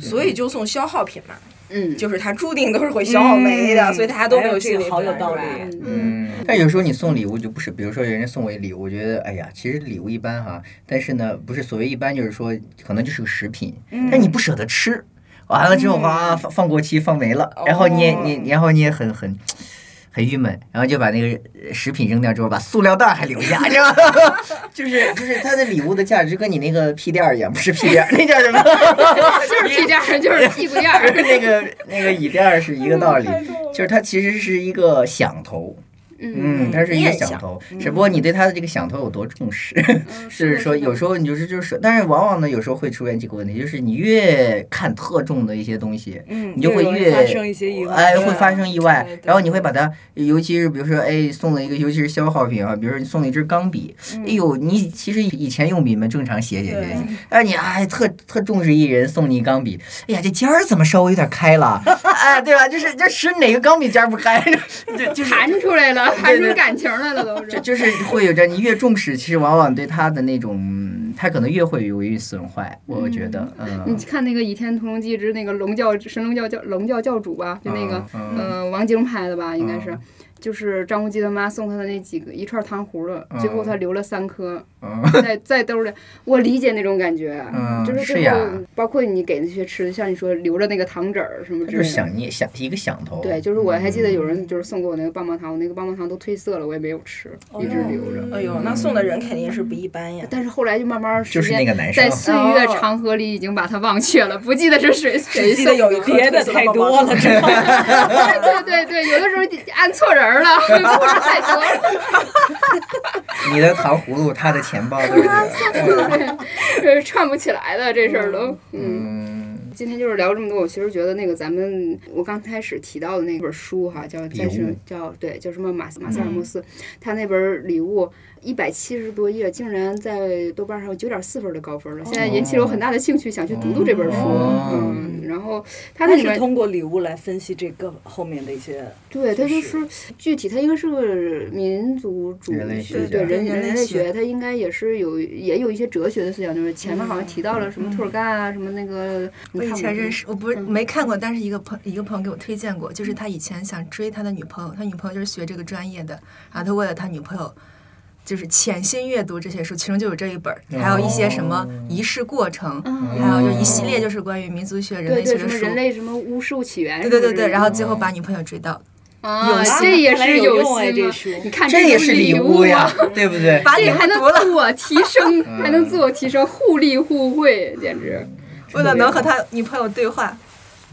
所以就送消耗品嘛，嗯，就是它注定都是会消耗没的，嗯。所以大家都没有心理这个好有道理。嗯。嗯，但有时候你送礼物就不是，比如说人家送我一礼物，我觉得哎呀，其实礼物一般哈，但是呢，不是所谓一般，就是说可能就是个食品，但是你不舍得吃，完了之后哇放放过期放没了，然后你也你然后你也很很。很郁闷，然后就把那个呃食品扔掉之后，把塑料袋儿还留下，[laughs] 是吧？就是就是他的礼物的价值跟你那个屁垫儿一样，不是屁垫儿，那叫什么？[laughs] 就是屁垫儿，就是屁股垫儿。[laughs] 那个那个椅垫儿是一个道理，就是它其实是一个响头，嗯，它是一个响头，只不过你对它的这个响头有多重视，[laughs] 是说有时候你就是就是，但是往往呢有时候会出现这个问题，就是你越看特重的一些东西，嗯，你就会越发生一些意外，哎，会发生意外然后你会把它，尤其是比如说，哎，送了一个，尤其是消耗品啊，比如说你送了一支钢笔，哎呦，你其实以前用笔嘛，正常写写写写，哎，你哎特特重视一人送你一钢笔，哎呀，这尖儿怎么稍微有点开了，[laughs] 哎，对吧？就是这使哪个钢笔尖儿不开，[laughs] 就就是弹出来了，弹出感情来了都就是。[laughs] 就是会有着你越重视，其实往往对他的那种他可能越会容易损坏，我觉得，你嗯，看那个《倚天屠龙记之那个龙教神龙教教龙教教主吧，就那个嗯王晶拍的吧，应该是嗯。就是张无忌他妈送他的那几个一串糖葫芦，最后他留了三颗嗯。[laughs] 在在兜里。我理解那种感觉，嗯就是包括你给那些吃的，像你说留着那个糖纸儿什么它就是之类的。想一个想头，对，就是我还记得有嗯人就是送给我那个棒棒糖，我那个棒棒糖都褪色了，我也没有吃，一直留着。哎呦，那送的人肯定是不一般呀。但是后来就慢慢时就是那间个男生。在岁月长河里已经把它忘却了，不记得是谁 [laughs] 谁送有别的太多了，[laughs] 对对对，有的时候按错人儿了，[laughs] 不是太多了，[laughs] 你的糖葫芦，他的钱包，[laughs] 对不对？对，串不起来的这事儿都，嗯。嗯，今天就是聊这么多，我其实觉得那个咱们我刚开始提到的那本书哈，叫礼叫什么叫对叫什么马马塞尔莫斯，他那本礼物一百七十多页，竟然在豆瓣上有九点四分的高分了，现在引起了我很大的兴趣，想去读读这本书。哦嗯，然后他是里面通过礼物来分析这个后面的一些，对，他就是具体，他应该是个民族主人类学家对人人类类学学，他应该也是有也有一些哲学的思想，就是前面好像提到了什么涂尔干啊，什么那个，我以前认识，我不是没看过，但是一个朋一个朋友给我推荐过，就是他以前想追他的女朋友，他女朋友就是学这个专业的，然后他为了他女朋友。就是潜心阅读这些书，其中就有这一本儿，还有一些什么仪式过程，嗯还有就一系列就是关于民族学、人对对，类学的书。什么人类什么巫术起源，对对对对，然后最后把女朋友追到，啊有，心这也是有用哎心啊这书你看这也是礼物物呀啊，，对不对？[laughs] 把礼物这还能，自我提升，[laughs] 还能自我提升，互利互惠，简直。为了能和他女朋友对话。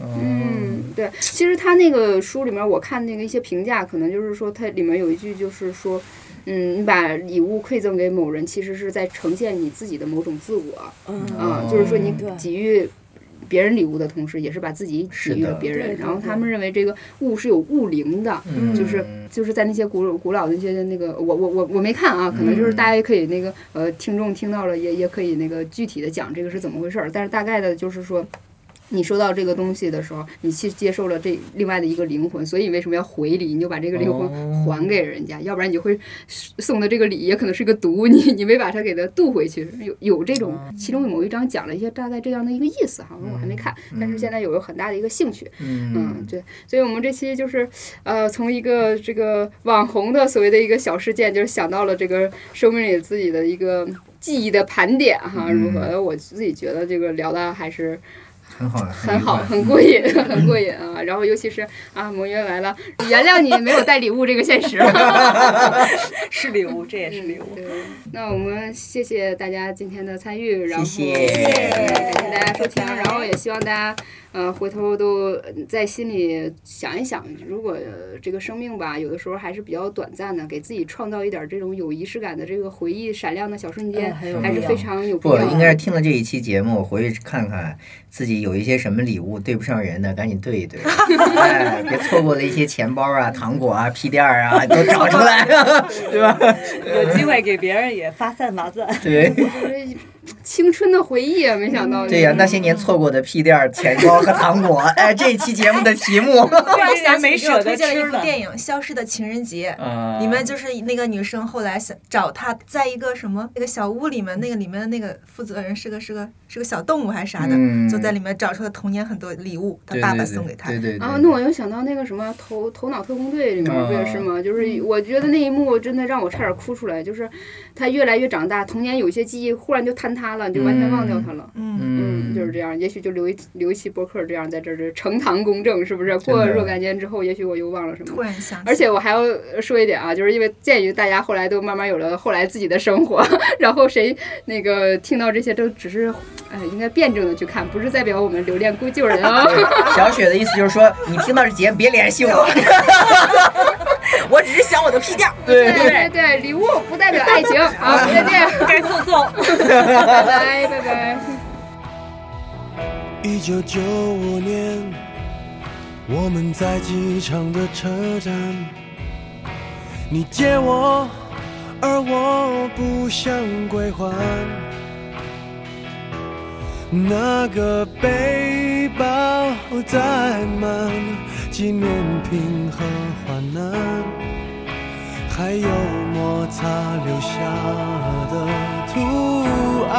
嗯，对，其实他那个书里面，我看那个一些评价，可能就是说，它里面有一句就是说，嗯，你把礼物馈赠给某人，其实是在呈现你自己的某种自我，嗯啊，就是说你给予。别人礼物的同时，也是把自己给予了别人。然后他们认为这个物是有物灵的，嗯就是就是在那些古古老的那些那个，我我我我没看啊，可能就是大家也可以那个呃，听众听到了也也可以那个具体的讲这个是怎么回事儿，但是大概的就是说。你收到这个东西的时候，你去接受了这另外的一个灵魂，所以为什么要回礼？你就把这个灵魂哦还给人家，要不然你就会送的这个礼也可能是个毒，你你没把它给它渡回去。有有这种，其中某一章讲了一些大概这样的一个意思，好像我还没看，但是现在有了很大的一个兴趣。嗯嗯，，对，所以我们这期就是，呃，从一个这个网红的所谓的一个小事件，就是想到了这个生命里自己的一个记忆的盘点哈，如何？我自己觉得这个聊的还是很好，很好，很过瘾，很过瘾啊！然后尤其是啊，盟约来了，原谅你没有带礼物这个现实。[laughs] 是礼物，这也是礼物。对，那我们谢谢大家今天的参与，然后谢感谢谢大家收听，然后也希望大家呃回头都在心里想一想，如果、呃这个生命吧，有的时候还是比较短暂的，给自己创造一点这种有仪式感的这个回忆闪亮的小瞬间，嗯还是非常有必不，要的。应该是听了这一期节目，回去看看自己有一些什么礼物对不上人的，赶紧对一对，[laughs] 哎，别错过了一些钱包啊、糖果啊、屁垫儿啊，都找出来，[laughs] 对吧？有机会给别人也发散发散。[laughs] 对这青春的回忆啊，没想到对呀、那些年错过的屁垫儿、钱包和糖果，[laughs] 哎，这一期节目的题目，突然想起给我舍得推荐了一吃的部电影《消失的情人节》。啊，里面就是那个女生后来想找他，在一个什么那个小屋里面，那个里面的那个负责人是个是个是个小动物还是啥的，嗯。就在里面找出了童年很多礼物，他爸爸送给他。对对对啊，那我又想到那个什么头头脑特工队里面不也是吗？就是我觉得那一幕真的让我差点哭出来，就是他越来越长大，童年有些记忆忽然就坍塌了，你就完全忘掉它了。嗯，嗯，就是这样。也许就留一留一期播客，这样在这儿这呈堂公正，是不是？过若干年之后，也许我又忘了什么。突然想起，而且我还要说一点啊，就是因为鉴于大家后来都慢慢有了后来自己的生活，[laughs] 然后谁那个听到这些都只是，哎，应该辩证的去看，不是代表我们留恋故旧人 [laughs] 啊。小雪的意思就是说，你听到这节目别联系我。[laughs] 我只是想我的屁垫儿。对对对，礼物不代表爱情。[laughs] 啊，再见，[laughs] 该送送。拜拜拜拜。一九九五年，我们在机场的车站，你借我，而我不想归还。那个背包载满纪念品和患难，还有摩擦留下的图案。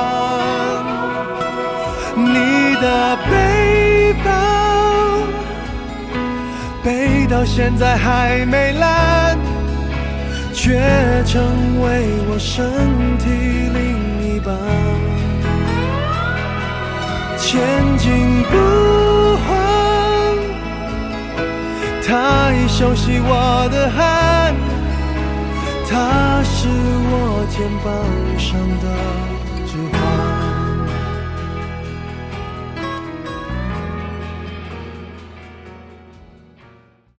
你的背包背到现在还没烂，却成为我身体另一半。前进不，他已熟悉我的汗，他是我肩膀上的。